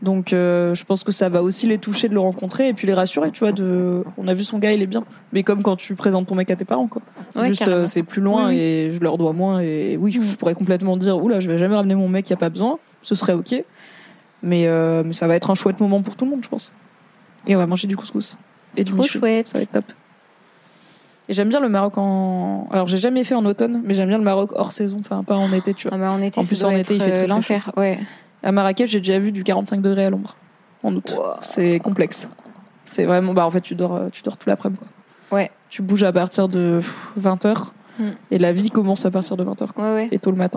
Donc, euh, je pense que ça va aussi les toucher de le rencontrer et puis les rassurer, tu vois. De, on a vu son gars, il est bien. Mais comme quand tu présentes ton mec à tes parents, quoi. Ouais, Juste, euh, c'est plus loin Oui, oui. et je leur dois moins. Et oui, je- Mm. je pourrais complètement dire, oula, je vais jamais ramener mon mec, y a pas besoin. Ce serait ok. Mais, euh, mais ça va être un chouette moment pour tout le monde, je pense. Et on va manger du couscous et du Trop michou. chouette. Ça va être top. Et j'aime bien le Maroc en. Alors, j'ai jamais fait en automne, mais j'aime bien le Maroc hors saison, enfin, pas en été, tu vois. Ah bah, en été, En plus, en été, il fait très, euh, très l'enfer. Ouais. À Marrakech, j'ai déjà vu du 45 degrés à l'ombre en août. Wow. C'est complexe. C'est vraiment. Bah, en fait, tu dors, euh, tu dors tout l'après-midi, quoi. Ouais. Tu bouges à partir de 20h Mm. et la vie commence à partir de 20h, quoi. Ouais, ouais. Et tôt le matin.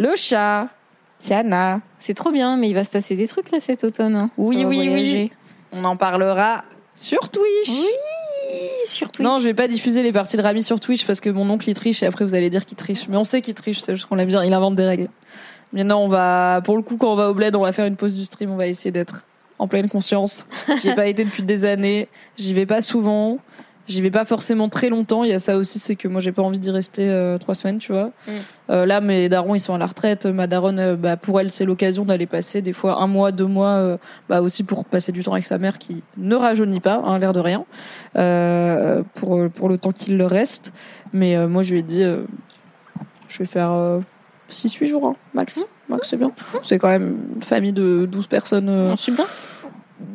Le chat. Tiana. C'est trop bien, mais il va se passer des trucs là cet automne. hein. Oui, Ça va oui, oui. On en parlera sur Twitch. Oui, sur Twitch. Non, je vais pas diffuser les parties de Rami sur Twitch parce que mon oncle il triche et après vous allez dire qu'il triche. Mais on sait qu'il triche, c'est juste qu'on l'aime bien, il invente des règles. Maintenant, on va, pour le coup, quand on va au bled, on va faire une pause du stream, on va essayer d'être en pleine conscience. *laughs* J'y ai pas été depuis des années, j'y vais pas souvent, j'y vais pas forcément très longtemps. Il y a ça aussi, c'est que moi j'ai pas envie d'y rester euh, trois semaines, tu vois. Mm. Euh, là, mes darons ils sont à la retraite. Ma daronne, euh, bah, pour elle, c'est l'occasion d'aller passer des fois un mois, deux mois, bah aussi pour passer du temps avec sa mère qui ne rajeunit pas, hein, l'air de rien, pour pour le temps qu'il leur reste. Mais moi, je lui ai dit, je vais faire 6-8 jours, hein, max. Max, c'est bien. C'est quand même une famille de 12 personnes Non, c'est bien.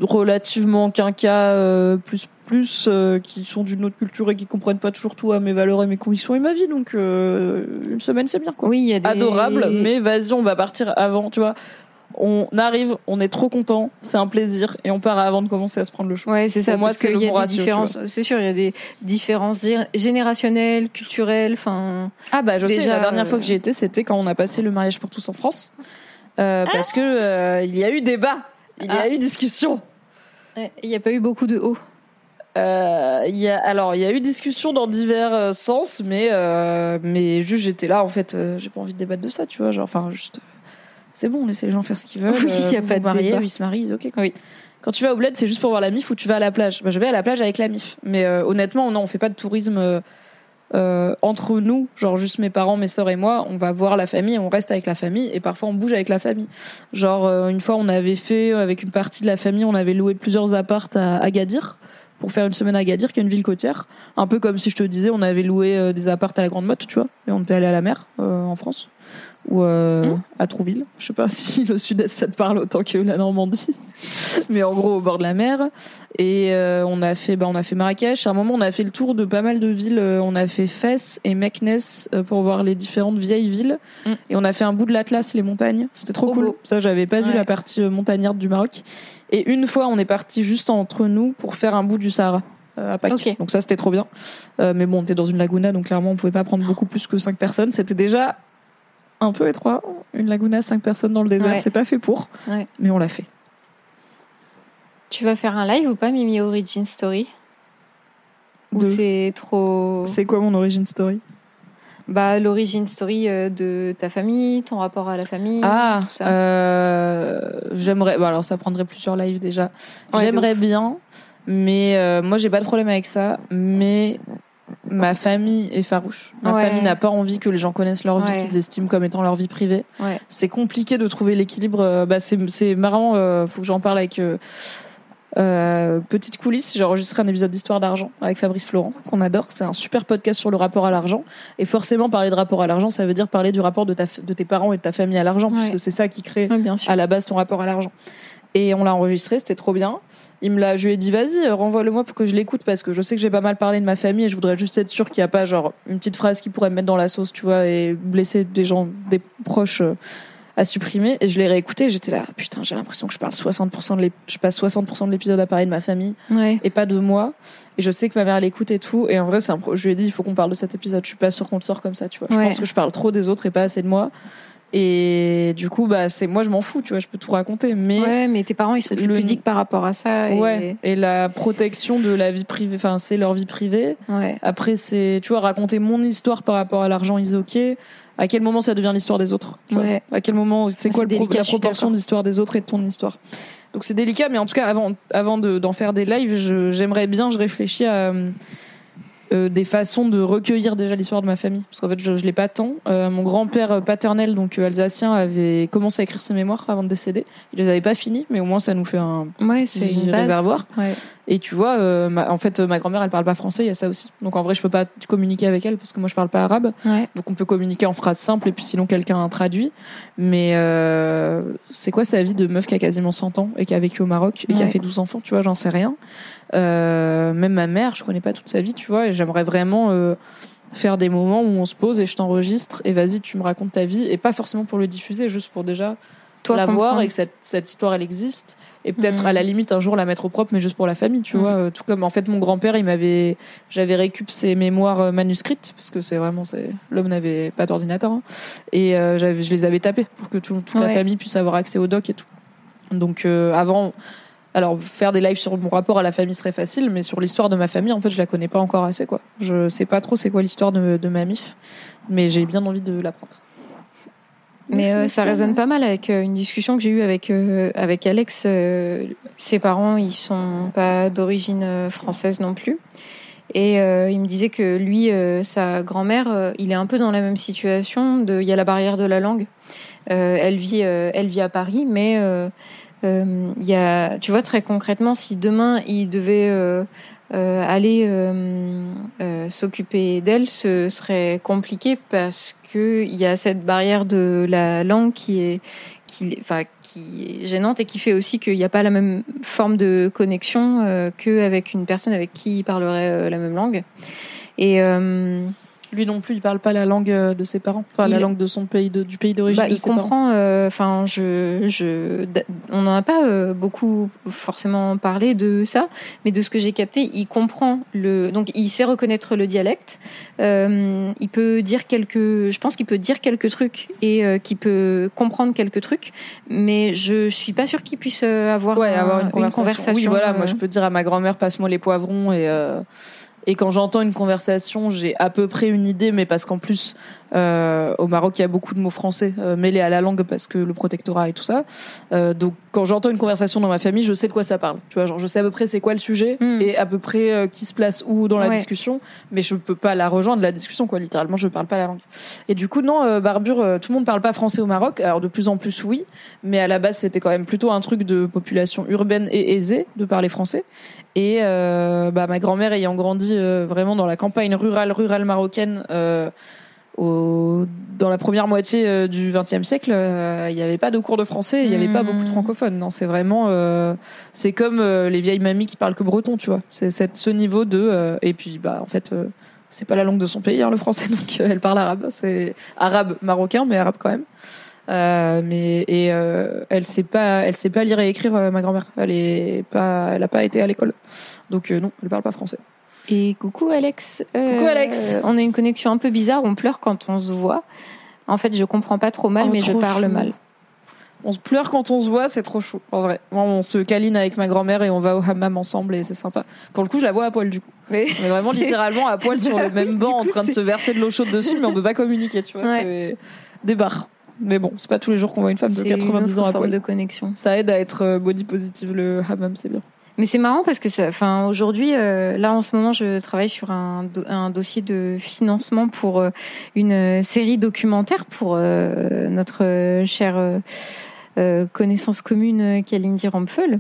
relativement quinca, euh, plus plus, euh, qui sont d'une autre culture et qui comprennent pas toujours tout à mes valeurs et mes convictions et ma vie. Donc, euh, une semaine, c'est bien, quoi Oui, il y a des... adorable, mais vas-y, on va partir avant, tu vois. On arrive, on est trop content, c'est un plaisir et on part avant de commencer à se prendre le chou. Ouais, c'est ça. Pour moi, c'est le y a bon des ratio. C'est sûr, il y a des différences gé- générationnelles, culturelles. Enfin, Ah bah je sais, Déjà, la dernière euh, fois que j'y étais, c'était quand on a passé le mariage pour tous en France. Euh, parce que euh, il y a eu débat, il y a Ah. eu discussion. il n'y a pas eu beaucoup de hauts. Euh, y a, alors, il y a eu discussion dans divers euh, sens, mais, euh, mais juste j'étais là, en fait, euh, j'ai pas envie de débattre de ça, tu vois. Genre, enfin, juste, euh, c'est bon, laissez les gens faire ce qu'ils veulent. Oui, il y a pas de mariez, débat. ils se marient, ok. Quoi. Oui. Quand tu vas au bled, c'est juste pour voir la mif ou tu vas à la plage. Bah, je vais à la plage avec la mif. Mais euh, honnêtement, non, on fait pas de tourisme entre nous, genre juste mes parents, mes sœurs et moi. On va voir la famille, on reste avec la famille et parfois on bouge avec la famille. Genre, euh, une fois, on avait fait, avec une partie de la famille, on avait loué plusieurs appartes à Agadir pour faire une semaine à Agadir, qui est une ville côtière. Un peu comme si je te disais, on avait loué euh, des appartes à la Grande Motte, tu vois. Et on était allé à la mer euh, en France. Ou euh, à Trouville. Je sais pas *laughs* si le sud-est ça te parle autant que la Normandie. *laughs* Mais en gros, au bord de la mer. Et euh, on a fait, bah, on a fait Marrakech. À un moment, on a fait le tour de pas mal de villes. On a fait Fès et Meknes euh, pour voir les différentes vieilles villes. Mm. Et on a fait un bout de l'Atlas, les montagnes. C'était trop, cool. beau. Ça, j'avais pas vu la partie montagnarde du Maroc. Et une fois, on est parti juste entre nous pour faire un bout du Sahara. euh, À Pâques. Donc ça c'était trop bien. Euh, mais bon, on était dans une laguna, donc clairement on pouvait pas prendre beaucoup plus que 5 personnes. C'était déjà un peu étroit. Une laguna, 5 personnes dans le désert, Ouais. c'est pas fait pour. Ouais. Mais on l'a fait. Tu vas faire un live ou pas, Mimi Origin Story? Ou c'est trop. C'est quoi mon origin story? Bah, l'origine story euh, de ta famille, ton rapport à la famille, Ah, tout ça. euh, j'aimerais. Bah alors ça prendrait plusieurs lives déjà. Ouais, j'aimerais bien, mais euh, moi j'ai pas de problème avec ça. Mais ma famille est farouche. Ma Ouais. famille n'a pas envie que les gens connaissent leur vie, Ouais. qu'ils estiment comme étant leur vie privée. Ouais. C'est compliqué de trouver l'équilibre. euh, Bah c'est c'est marrant. euh, faut que j'en parle avec. euh, euh, petite coulisse, j'ai enregistré un épisode d'Histoire d'argent avec Fabrice Florent, qu'on adore. C'est un super podcast sur le rapport à l'argent. Et forcément, parler de rapport à l'argent, ça veut dire parler du rapport de, ta, de tes parents et de ta famille à l'argent, Ouais. puisque c'est ça qui crée Ouais, à la base ton rapport à l'argent. Et on l'a enregistré, c'était trop bien. Il me l'a, je lui ai dit vas-y, renvoie-le-moi pour que je l'écoute parce que je sais que j'ai pas mal parlé de ma famille et je voudrais juste être sûr qu'il n'y a pas genre une petite phrase qui pourrait me mettre dans la sauce, tu vois, et blesser des gens, des proches euh, à supprimer. Et je l'ai réécouté, j'étais là, putain, j'ai l'impression que je parle 60% de je passe 60% de l'épisode à parler de ma famille Ouais. et pas de moi. Et je sais que ma mère l'écoute et tout. Et en vrai, c'est un pro- je lui ai dit, il faut qu'on parle de cet épisode. Je suis pas sûre qu'on le sort comme ça, tu vois. Je Ouais. pense que je parle trop des autres et pas assez de moi. Et du coup, bah, c'est moi, je m'en fous, tu vois. Je peux tout raconter, mais Ouais, mais tes parents, ils sont Le- pudiques par rapport à ça. Et... ouais. Et la protection de la vie privée, enfin, c'est leur vie privée. Ouais. Après, c'est, tu vois, raconter mon histoire par rapport à l'argent is ok. À quel moment ça devient l'histoire des autres tu vois Ouais. À quel moment, c'est quoi pro- la proportion de l'histoire des autres et de ton histoire? Donc c'est délicat, mais en tout cas, avant, avant de- d'en faire des lives, j'aimerais bien, je réfléchis à euh, euh, des façons de recueillir déjà l'histoire de ma famille. Parce qu'en fait, je, je l'ai pas tant. Euh, mon grand-père paternel, donc euh, alsacien, avait commencé à écrire ses mémoires avant de décéder. Il les avait pas finis, mais au moins ça nous fait un Ouais, petit réservoir. Ouais. Et tu vois, euh, ma- en fait, euh, ma grand-mère, elle parle pas français, il y a ça aussi. Donc en vrai, je peux pas communiquer avec elle parce que moi, je parle pas arabe. Ouais. Donc on peut communiquer en phrases simples et puis sinon quelqu'un traduit. Mais euh, c'est quoi sa vie de meuf qui a quasiment 100 ans et qui a vécu au Maroc et qui a fait 12 enfants, tu vois, j'en sais rien. Euh, même ma mère, je connais pas toute sa vie, tu vois, et j'aimerais vraiment euh, faire des moments où on se pose et je t'enregistre et vas-y, tu me racontes ta vie et pas forcément pour le diffuser, juste pour déjà Toi, la voir et que cette, cette histoire elle existe et peut-être Mhm. à la limite un jour la mettre au propre mais juste pour la famille tu Mhm. vois Euh, tout comme en fait mon grand-père il m'avait j'avais récup ses mémoires manuscrites parce que c'est vraiment c'est l'homme n'avait pas d'ordinateur hein. et euh, je les avais tapées pour que tout- toute la famille puisse avoir accès au doc et tout donc euh, avant alors faire des lives sur mon rapport à la famille serait facile mais sur l'histoire de ma famille en fait je la connais pas encore assez quoi je sais pas trop c'est quoi l'histoire de, de ma mif mais j'ai bien envie de l'apprendre Mais euh, ça résonne pas mal avec euh, une discussion que j'ai eue avec euh, avec Alex. euh, ses parents, ils sont pas d'origine française non plus. Et euh, il me disait que lui, euh, sa grand-mère, euh, il est un peu dans la même situation. De, il y a la barrière de la langue. Euh, elle vit, euh, elle vit à Paris, mais il y a, tu vois très concrètement, si demain il devait euh, euh, aller euh, euh, s'occuper d'elle, ce serait compliqué parce que il y a cette barrière de la langue qui est qui, enfin, qui est gênante et qui fait aussi qu'il n'y a pas la même forme de connexion euh, qu'avec une personne avec qui il parlerait euh, la même langue. Et euh, Lui non plus, il parle pas la langue euh, de ses parents, enfin la langue de son pays, de- du pays d'origine Bah, il ses comprend. euh, Enfin, je, je, on n'en a pas euh, beaucoup forcément parlé de ça, mais de ce que j'ai capté, il comprend le. Donc, il sait reconnaître le dialecte. Euh, il peut dire quelques. Je pense qu'il peut dire quelques trucs et qu'il peut comprendre quelques trucs, mais je suis pas sûre qu'il puisse avoir, ouais, un- avoir une conversation. Oui, voilà, moi je peux dire à ma grand-mère passe-moi les poivrons et et quand j'entends une conversation, j'ai à peu près une idée, mais parce qu'en plus euh, au Maroc il y a beaucoup de mots français euh, mêlés à la langue parce que le protectorat et tout ça. Euh, donc quand j'entends une conversation dans ma famille, je sais de quoi ça parle. Tu vois, genre je sais à peu près c'est quoi le sujet Mm. et à peu près euh, qui se place où dans la Ouais. discussion, mais je peux pas la rejoindre la discussion quoi. Littéralement, je parle pas la langue. Et du coup non, euh, Barbure, euh, tout le monde parle pas français au Maroc. Alors de plus en plus oui, mais à la base c'était quand même plutôt un truc de population urbaine et aisée de parler français. Et euh, bah, ma grand-mère ayant grandi euh, vraiment dans la campagne rurale, rurale marocaine, euh, au, dans la première moitié euh, du XXe siècle, euh, il n'y avait pas de cours de français, il n'y avait pas Mhm. beaucoup de francophones. Non, c'est vraiment, euh, c'est comme les vieilles mamies qui parlent que breton, tu vois. C'est ce niveau de, euh, et puis bah en fait, c'est pas la langue de son pays, hein, le français, *laughs* donc euh, elle parle arabe. C'est arabe marocain, mais arabe quand même. Euh, mais et euh, elle sait pas, elle sait pas lire et écrire. ma grand-mère, elle est pas, elle a pas été à l'école, donc non, elle parle pas français. Et coucou Alex. Euh, Coucou, Alex. On a une connexion un peu bizarre. On pleure quand on se voit. En fait, je comprends pas trop mal, Oh, mais je parle chou. mal. On se pleure quand on se voit, c'est trop chou. En vrai, Moi, on se câline avec ma grand-mère et on va au hammam ensemble et c'est sympa. Pour le coup, je la vois à poil du coup. Mais On est vraiment *laughs* littéralement à poil sur le *laughs* même oui, banc en train de se verser de l'eau chaude dessus, mais on peut pas communiquer, tu vois. Ouais. C'est des barres. Mais bon, c'est pas tous les jours qu'on voit une femme de c'est 90 une ans à forme poil. de connexion. Ça aide à être euh, body positive le hammam, c'est bien. Mais c'est marrant parce que ça, enfin, aujourd'hui, euh, là en ce moment, je travaille sur un, un dossier de financement pour euh, une euh, série documentaire pour notre chère connaissance commune Kalindi Rampfel,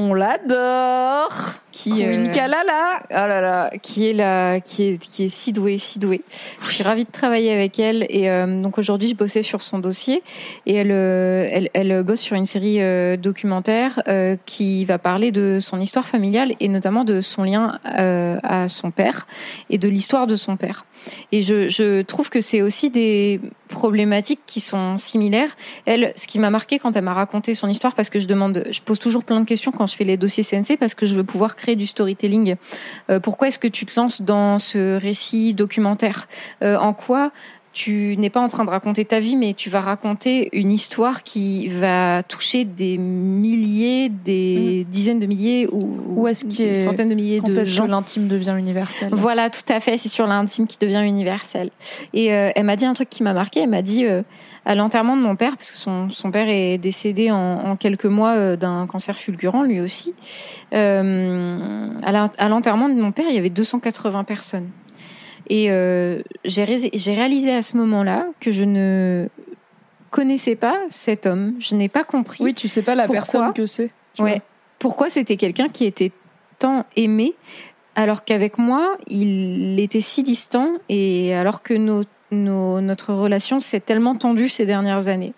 On l'adore. qui Queen euh, Kalala. Oh là là, qui est la, qui est, qui est si douée, si douée. Je suis ravie de travailler avec elle. Et euh, donc aujourd'hui, je bossais sur son dossier et elle, euh, elle, elle bosse sur une série euh, documentaire euh, qui va parler de son histoire familiale et notamment de son lien euh, à son père et de l'histoire de son père. Et je, trouve que c'est aussi des problématiques qui sont similaires. Elle, ce qui m'a marqué quand elle m'a raconté son histoire, parce que je demande, je pose toujours plein de questions quand je fais les dossiers CNC, parce que je veux pouvoir créer du storytelling. Euh, pourquoi est-ce que tu te lances dans ce récit documentaire? Euh, En quoi tu n'es pas en train de raconter ta vie, mais tu vas raconter une histoire qui va toucher des milliers, des dizaines de milliers ou, est-ce des centaines de milliers de gens. l'intime devient universel? Voilà, tout à fait. C'est sur l'intime qui devient universel. Et euh, elle m'a dit un truc qui m'a marqué. Elle m'a dit euh, à l'enterrement de mon père, parce que son, son père est décédé en, en quelques mois euh, d'un cancer fulgurant, lui aussi. À l'enterrement de mon père, il y avait 280 personnes. Et euh, j'ai ré- j'ai réalisé à ce moment-là que je ne connaissais pas cet homme. Je n'ai pas compris Oui, tu sais pas la Pourquoi personne que c'est. Ouais. Pourquoi c'était quelqu'un qui était tant aimé alors qu'avec moi, il était si distant et alors que nos, nos- notre relation s'est tellement tendue ces dernières années.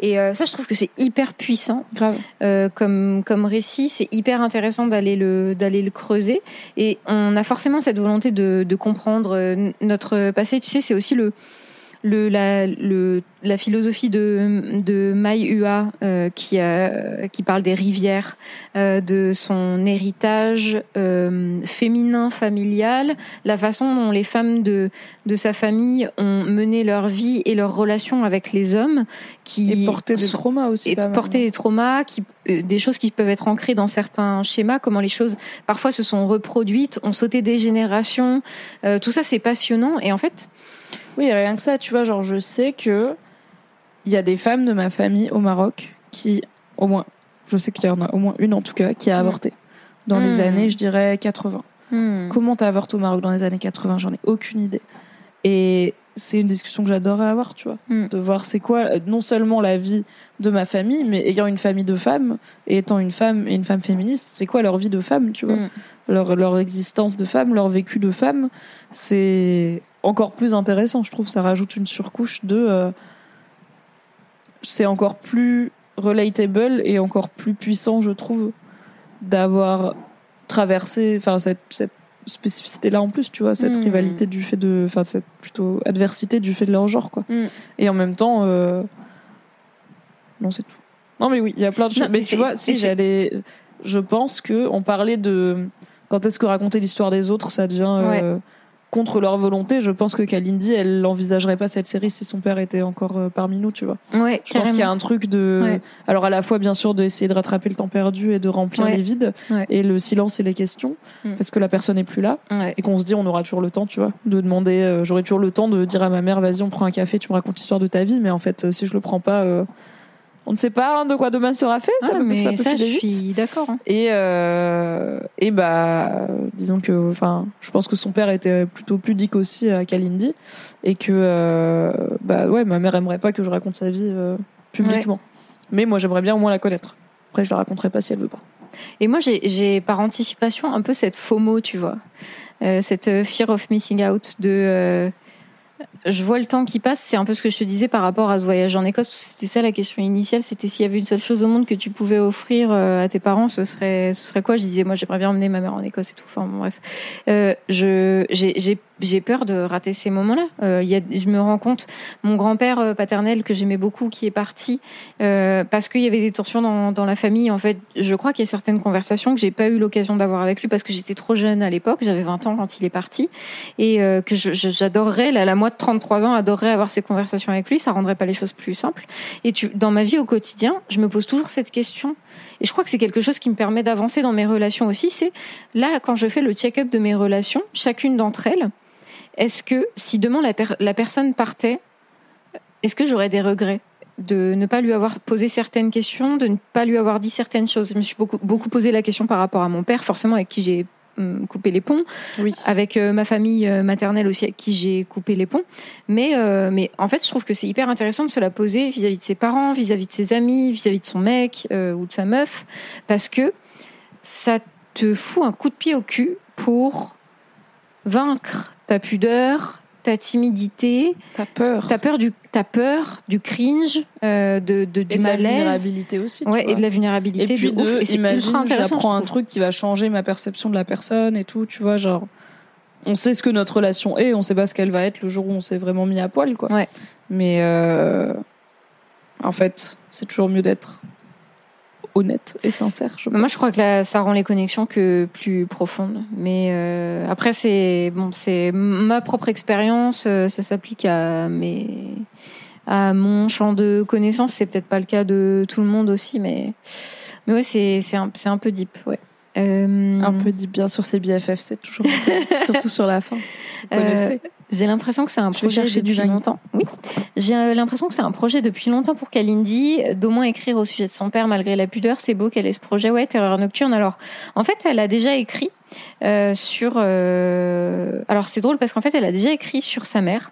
Et euh, ça, je trouve que c'est hyper puissant. Grave. euh, comme, comme récit. C'est hyper intéressant d'aller le, d'aller le creuser. Et on a forcément cette volonté de, de comprendre euh, notre passé. Tu sais, c'est aussi le, le, la, le, la philosophie de, de Mai Hua euh, qui, a, qui parle des rivières, euh, de son héritage euh, féminin familial, la façon dont les femmes de, de sa famille ont mené leur vie et leur relation avec les hommes, qui Et porter des traumas aussi. et porter des traumas, qui, euh, des choses qui peuvent être ancrées dans certains schémas, comment les choses parfois se sont reproduites, ont sauté des générations. Euh, tout ça, c'est passionnant. Et en fait, Oui, rien que ça, tu vois, genre je sais que il y a des femmes de ma famille au Maroc qui, au moins, je sais qu'il y en a au moins une en tout cas, qui a Mm. avorté dans les Mm. années, je dirais 80. hmm, Comment t'as avorté au Maroc dans les années 80 J'en ai aucune idée. Et c'est une discussion que j'adorerais avoir, tu vois, Mm. de voir c'est quoi euh, non seulement la vie de ma famille, mais ayant une famille de femmes et étant une femme et une femme féministe, c'est quoi leur vie de femme, tu vois? Leur, leur existence de femme, leur vécu de femme, c'est encore plus intéressant, je trouve. Ça rajoute une surcouche de. euh, c'est encore plus relatable et encore plus puissant, je trouve, d'avoir traversé enfin, cette, cette spécificité là en plus, tu vois, cette Mm. rivalité du fait de, enfin cette plutôt adversité du fait de leur genre, quoi. Mm. Et en même temps, euh, non, c'est tout. Non, mais oui, il y a plein de choses. Mais mais tu vois, si j'allais, je pense que on parlait de quand est-ce que raconter l'histoire des autres, ça devient euh, contre leur volonté. Je pense que Kalindi, elle n'envisagerait pas cette série si son père était encore euh, parmi nous, tu vois. Ouais, Je pense qu'il y a un truc de, Ouais. alors à la fois bien sûr d'essayer de rattraper le temps perdu et de remplir Ouais. les vides et le silence et les questions Mm. parce que la personne n'est plus là et qu'on se dit on aura toujours le temps, tu vois, de demander, euh, j'aurai toujours le temps de dire à ma mère vas-y on prend un café, tu me racontes l'histoire de ta vie, mais en fait euh, si je le prends pas, euh, on ne sait pas hein, de quoi demain sera fait, ça Ah, peut, mais ça peut ça, je vite. suis d'accord. hein. Et euh, et bah disons que enfin je pense que son père était plutôt pudique aussi à Kalindi et que euh, bah ouais ma mère aimerait pas que je raconte sa vie euh, publiquement. Mais moi j'aimerais bien au moins la connaître. Après je la raconterai pas si elle veut pas. Et moi, j'ai- par anticipation un peu cette FOMO, tu vois. Cette fear of missing out de. Je vois le temps qui passe, c'est un peu ce que je te disais par rapport à ce voyage en Écosse, c'était ça la question initiale, c'était s'il y avait une seule chose au monde que tu pouvais offrir euh, à tes parents, ce serait, ce serait quoi? Je disais, moi j'aimerais bien emmener ma mère en Écosse et tout, enfin bon, bref. Euh, j'ai, peur de rater ces moments-là. Euh, je me rends compte, mon grand-père euh, paternel que j'aimais beaucoup, qui est parti, parce qu'il y avait des tensions dans, la famille, en fait, je crois qu'il y a certaines conversations que j'ai pas eu l'occasion d'avoir avec lui parce que j'étais trop jeune à l'époque, j'avais 20 ans quand il est parti, et que j'adorerais, la de 33 ans, adorerais avoir ces conversations avec lui, ça rendrait pas les choses plus simples. Et tu, dans ma vie au quotidien, je me pose toujours cette question, et je crois que c'est quelque chose qui me permet d'avancer dans mes relations aussi, c'est là, quand je fais le check-up de mes relations, chacune d'entre elles, est-ce que si demain la, per- la personne partait, est-ce que j'aurais des regrets de ne pas lui avoir posé certaines questions, de ne pas lui avoir dit certaines choses? Je me suis beaucoup, beaucoup posé la question par rapport à mon père, forcément avec qui j'ai coupé les ponts, Oui. avec euh, ma famille euh, maternelle aussi avec qui j'ai coupé les ponts. Mais, euh, mais en fait, je trouve que c'est hyper intéressant de se la poser vis-à-vis de ses parents, vis-à-vis de ses amis, vis-à-vis de son mec euh, ou de sa meuf, parce que ça te fout un coup de pied au cul pour vaincre ta pudeur, ta timidité, T'as peur. ta peur du, ta peur du cringe, euh, de, de- et du de la vulnérabilité aussi. tu Ouais, vois. et de la vulnérabilité. Et puis de ouf. Et imagine, j'apprends un truc qui va changer ma perception de la personne et tout, tu vois, genre, on sait ce que notre relation est, on sait pas ce qu'elle va être le jour où on s'est vraiment mis à poil, quoi. Ouais. Mais euh, en fait, c'est toujours mieux d'être honnête et sincère. Je Moi, pense. je crois que là, ça rend les connexions que plus profondes. Mais euh, après, c'est bon, c'est ma propre expérience. euh, ça s'applique à mes, à mon champ de connaissances. C'est peut-être pas le cas de tout le monde aussi, mais mais ouais, c'est c'est un, c'est un peu deep, ouais. Euh, un peu dit bien sûr c'est BFF, c'est toujours un peu deep, *laughs* surtout sur la fin. Vous Euh, J'ai l'impression que c'est un Je projet du depuis longtemps. Oui, j'ai euh, l'impression que c'est un projet depuis longtemps pour Kalindi, d'au moins écrire au sujet de son père malgré la pudeur. C'est beau qu'elle ait ce projet. Ouais, Terreur nocturne. Alors, en fait, elle a déjà écrit euh, sur. euh, Alors, c'est drôle parce qu'en fait, elle a déjà écrit sur sa mère.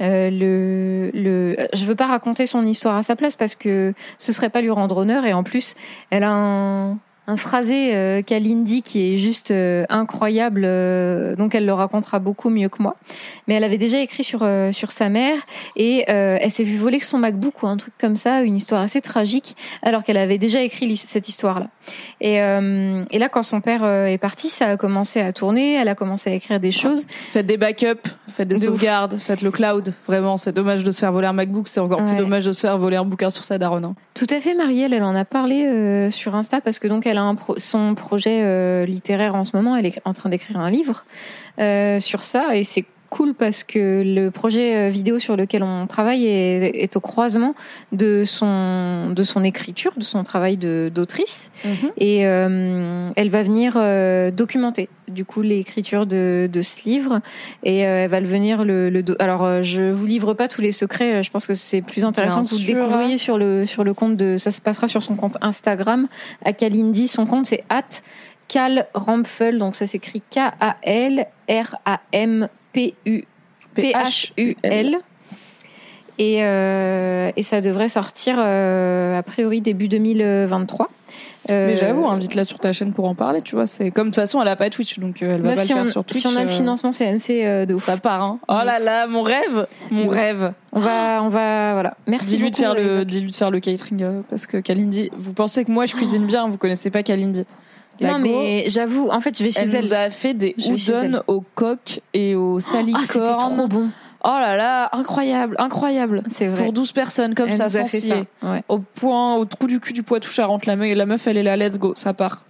Euh, le, le, je veux pas raconter son histoire à sa place parce que ce serait pas lui rendre honneur et en plus, elle a un, un phrasé euh, Kalindi qui est juste euh, incroyable, euh, donc elle le racontera beaucoup mieux que moi. Mais elle avait déjà écrit sur euh, sur sa mère et euh, elle s'est vu voler son MacBook ou un truc comme ça, une histoire assez tragique, alors qu'elle avait déjà écrit cette histoire-là. Et, euh, et là, quand son père est parti, ça a commencé à tourner, elle a commencé à écrire des choses. Faites des backups, faites des De ouf. sauvegardes, faites le cloud. Vraiment, c'est dommage de se faire voler un MacBook, c'est encore Ouais. plus dommage de se faire voler un bouquin sur sa daronne. Tout à fait, Marielle, elle en a parlé euh, sur Insta parce que donc elle son projet euh, littéraire en ce moment. Elle est en train d'écrire un livre euh, sur ça et c'est cool parce que le projet euh, vidéo sur lequel on travaille est, est au croisement de son de son écriture, de son travail d'autrice. Et euh, elle va venir euh, documenter du coup l'écriture de, de ce livre. Et euh, elle va le venir le, alors je vous livre pas tous les secrets je pense que c'est plus intéressant que vous découvriez sur le sur le compte de ça se passera sur son compte Instagram à Kalindi son compte c'est at Cal Rampfel. Donc ça s'écrit K A L R A M P U P H U L et, euh, et ça devrait sortir euh, a priori début 2023. Euh, Mais j'avoue, invite-la sur ta chaîne pour en parler, tu vois. C'est comme de toute façon, elle a pas Twitch, donc elle va meuf, pas si, le on, faire sur Twitch. si on a le financement CNC de ouf. ça part, hein. Oh là là, mon rêve, mon rêve. On va, on va, voilà. Merci Dis-lui de faire le, dis-lui de faire le catering, parce que Kalindi, vous pensez que moi je cuisine bien, vous connaissez pas Kalindi. Non, mais j'avoue, en fait, je vais chez elle elle. nous a fait des udon au coq et au Ah, c'était salicorne. trop bon. Oh là là, incroyable, incroyable. C'est vrai. Pour 12 personnes comme Elle ça, sans ça. Ouais. Au point, au trou du cul du poitou charente la, me- la meuf, elle est là, let's go, ça part.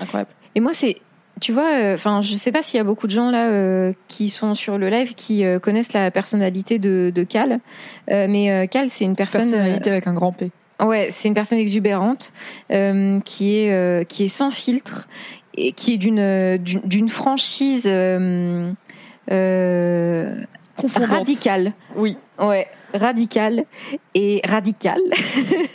Incroyable. Et moi, c'est, tu vois, euh, enfin, je sais pas s'il y a beaucoup de gens là euh, qui sont sur le live qui euh, connaissent la personnalité de, de Cal, Euh, mais euh, Cal, c'est une personne. Personnalité avec un grand P. ouais, c'est une personne exubérante euh, qui est euh, qui est sans filtre et qui est d'une euh, d'une franchise euh, radicale. Oui. Ouais, radicale et radicale.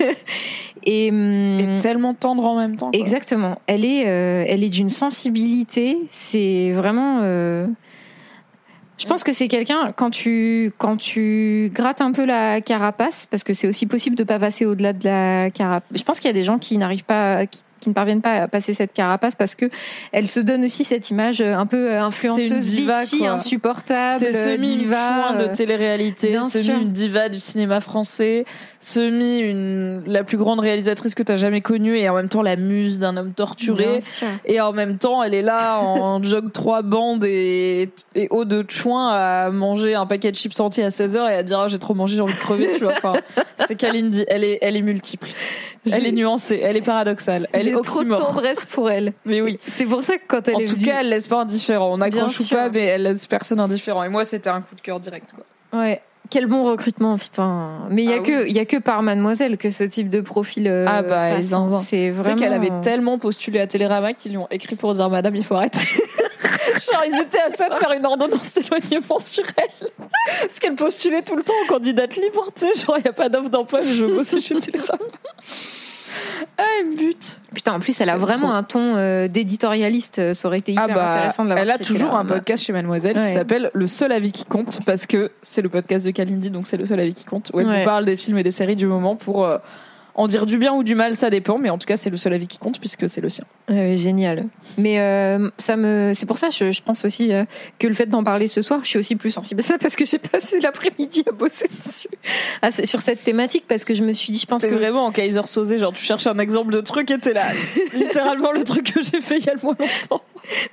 *laughs* et, hum, Et tellement tendre en même temps. quoi. Exactement. Elle est, elle est d'une sensibilité. C'est vraiment. Je pense que c'est quelqu'un quand tu quand tu grattes un peu la carapace, parce que c'est aussi possible de pas passer au-delà de la carapace. Je pense qu'il y a des gens qui n'arrivent pas, qui, qui ne parviennent pas à passer cette carapace parce que elle se donne aussi cette image un peu influenceuse, diva, bitchy, quoi. insupportable, C'est semi diva. de euh, télé-réalité, semi une diva du cinéma français, semi une la plus grande réalisatrice que t'as jamais connue et en même temps la muse d'un homme torturé. Et en même temps, elle est là en *laughs* jog trois bandes et, et eau de chouin à manger un paquet de chips entiers à 16h et à dire ah, j'ai trop mangé, j'ai envie de crever, tu vois. Enfin, c'est Kalindi, elle est, elle est multiple. Elle est nuancée, elle est paradoxale, elle est trop de oxymore. tendresse pour elle. *laughs* Mais oui. C'est pour ça que quand elle En est tout venue- cas, elle laisse pas indifférent. On accroche Bien ou sûr. pas, mais elle laisse personne indifférent. Et moi, c'était un coup de cœur direct, quoi. Ouais. Quel bon recrutement, putain. Mais il y a Ah que, y a que par Mademoiselle que ce type de profil. euh, Ah bah, passe. les zinzins. C'est Tu vraiment. sais qu'elle avait tellement postulé à Télérama qu'ils lui ont écrit pour dire Madame, il faut arrêter. *laughs* Genre, ils étaient à ça de faire une ordonnance d'éloignement sur elle. Parce qu'elle postulait tout le temps en candidate libre, tu sais. Genre, il n'y a pas d'offre d'emploi, mais je veux bosser chez Télérama. Ah, elle me bute. Putain, en plus, elle a vraiment trop. un ton euh, d'éditorialiste. Ça aurait été hyper Ah bah, intéressant de l'avoir elle a toujours un podcast chez Mademoiselle qui s'appelle Le seul avis qui compte parce que c'est le podcast de Kalindi, donc c'est le seul avis qui compte. Où elle Ouais. vous parle des films et des séries du moment pour euh, en dire du bien ou du mal, ça dépend, mais en tout cas, c'est le seul avis qui compte puisque c'est le sien. Génial. Mais euh, ça me, c'est pour ça, je, je pense aussi euh, que le fait d'en parler ce soir, je suis aussi plus sensible à ça parce que j'ai passé l'après-midi à bosser dessus, à- sur cette thématique parce que je me suis dit, je pense que vraiment en Kaiser Sosé, genre tu cherches un exemple de truc et t'es là. *laughs* Littéralement le truc que j'ai fait il y a le moins longtemps.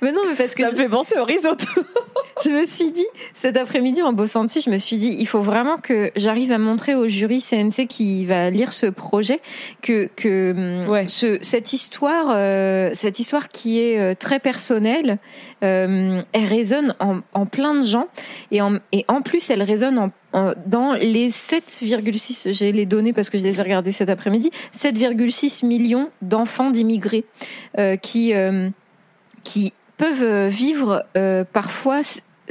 Mais non, mais parce que Ça je- me fait penser au risotto. *laughs* je me suis dit, cet après-midi, en bossant dessus, je me suis dit, il faut vraiment que j'arrive à montrer au jury CNC qui va lire ce projet que, que hum, Ouais. ce, cette histoire, euh, cette histoire qui est euh, très personnelle, euh, elle résonne en, en plein de gens et en, et en plus, elle résonne en, en- dans les 7,6, j'ai les données parce que je les ai regardées cet après-midi, 7,6 millions d'enfants d'immigrés euh, qui, euh, qui peuvent vivre euh, parfois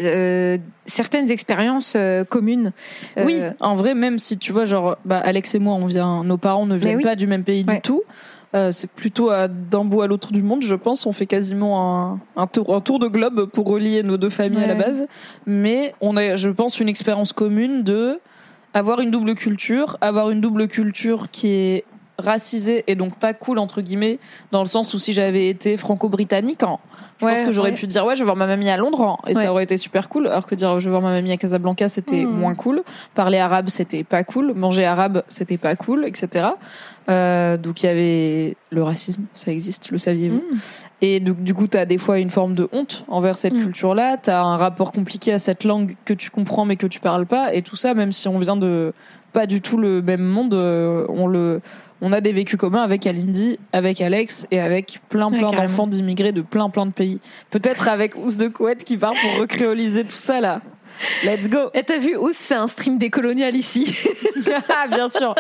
euh, certaines expériences euh, communes. Euh, Oui, en vrai, même si tu vois, genre, bah, Alex et moi, on vient, nos parents ne viennent oui. pas du même pays Ouais. du tout. C'est plutôt d'un bout à l'autre du monde, je pense. On fait quasiment un, un, tour, un tour de globe pour relier nos deux familles à la base. Mais on a, je pense, une expérience commune de avoir une double culture, avoir une double culture qui est racisée et donc pas cool entre guillemets dans le sens où si j'avais été franco-britannique hein, je pense que j'aurais ouais. pu dire ouais je vais voir ma mamie à Londres hein, et Ouais. ça aurait été super cool alors que dire je vais voir ma mamie à Casablanca c'était Mhm. moins cool parler arabe c'était pas cool manger arabe c'était pas cool etc euh, donc il y avait le racisme ça existe le saviez-vous? Mm. et donc, du coup, tu as des fois une forme de honte envers cette Mm. culture-là. Tu as un rapport compliqué à cette langue que tu comprends mais que tu parles pas. Et tout ça, même si on vient de pas du tout le même monde, euh, on, le, on a des vécus communs avec Alindy, avec Alex et avec plein, plein d'enfants d'immigrés de plein, plein de pays. Peut-être avec Ous de Couette qui part pour recréoliser tout ça là. Let's go! Et t'as vu, Ous, c'est un stream décolonial ici. *laughs* ah, bien sûr!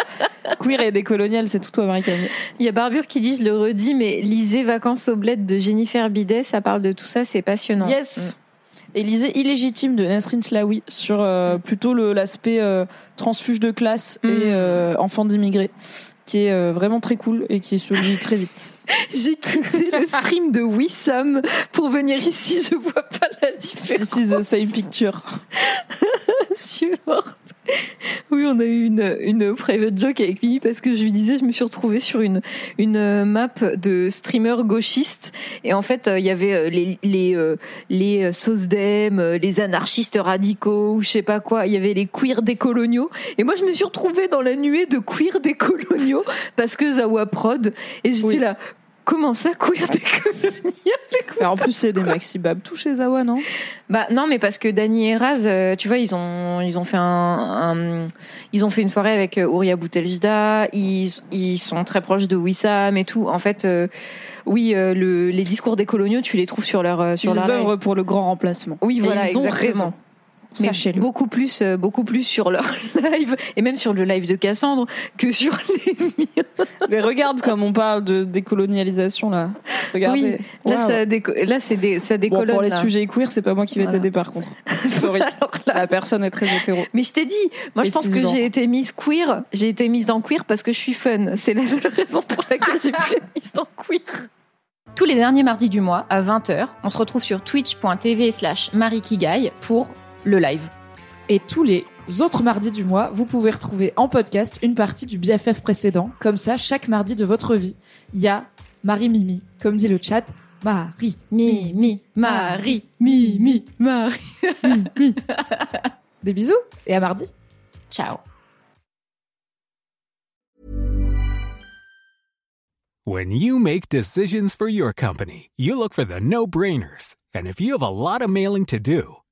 Queer et décolonial, c'est tout toi, Marie-Camille. Il y a Barbure qui dit, je le redis, mais lisez Vacances au bled de Jennifer Bidet, ça parle de tout ça, c'est passionnant. Yes. Élysée illégitime de Nasrin Slaoui sur euh, plutôt le- l'aspect euh, transfuge de classe Mm. et euh, enfant d'immigrés qui est euh, vraiment très cool et qui se lit très vite. *laughs* J'ai quitté le stream de Wissam pour venir ici, je vois pas la différence. This is the same picture. *laughs* Je suis morte. Oui, on a eu une, une private joke avec Mimi parce que je lui disais, je me suis retrouvée sur une, une euh, map de streamers gauchistes et en fait, euh, il y avait euh, les, les, les SOSDEM, les anarchistes radicaux ou je sais pas quoi, il y avait les queers décoloniaux et moi je me suis retrouvée dans la nuée de queers décoloniaux *laughs* parce que Zawa Prod et j'étais Oui. là. Comment ça, queer décolonial en plus, c'est des maxi tout chez Zawa, non? Bah non, mais parce que Dani et Raz, euh, tu vois, ils ont ils ont fait un, un- ils ont fait une soirée avec euh, Ouria Bouteljda. Ils ils sont très proches de Wissam et tout. En fait, euh, oui, euh, le, les discours des coloniaux, tu les trouves sur leur euh, sur Ils leur œuvrent pour le grand remplacement. Oui, Et voilà, ils ont exactement. raison. Mais Sachez-le. beaucoup plus, euh, beaucoup plus sur leur *laughs* live et même sur le live de Cassandre que sur les miens. Mais regarde comme on parle de décolonialisation là. Regardez. Oui, là, ça, déco- là, c'est des, ça Bon, décolonne. pour les là. sujets queer, c'est pas moi qui vais Voilà. t'aider par contre. *laughs* Sorry. Alors là- La personne est très hétéro. Mais je t'ai dit, moi je pense que j'ai été mise queer, j'ai été mise dans queer parce que je suis fun. C'est la seule raison pour laquelle j'ai pu être mise dans queer. Tous les derniers mardis du mois, à 20h, on se retrouve sur twitch.tv slash marikigai pour le live. Et tous les autres mardis du mois, vous pouvez retrouver en podcast une partie du BFF précédent. Comme ça, chaque mardi de votre vie, il y a Marie Mimi, comme dit le chat, Marie, Mimi, Marie. Mimi, Marie, *laughs* Mimi. Des bisous et à mardi. Ciao. When you make decisions for your company, you look for the no brainers. And if you have a lot of mailing to do,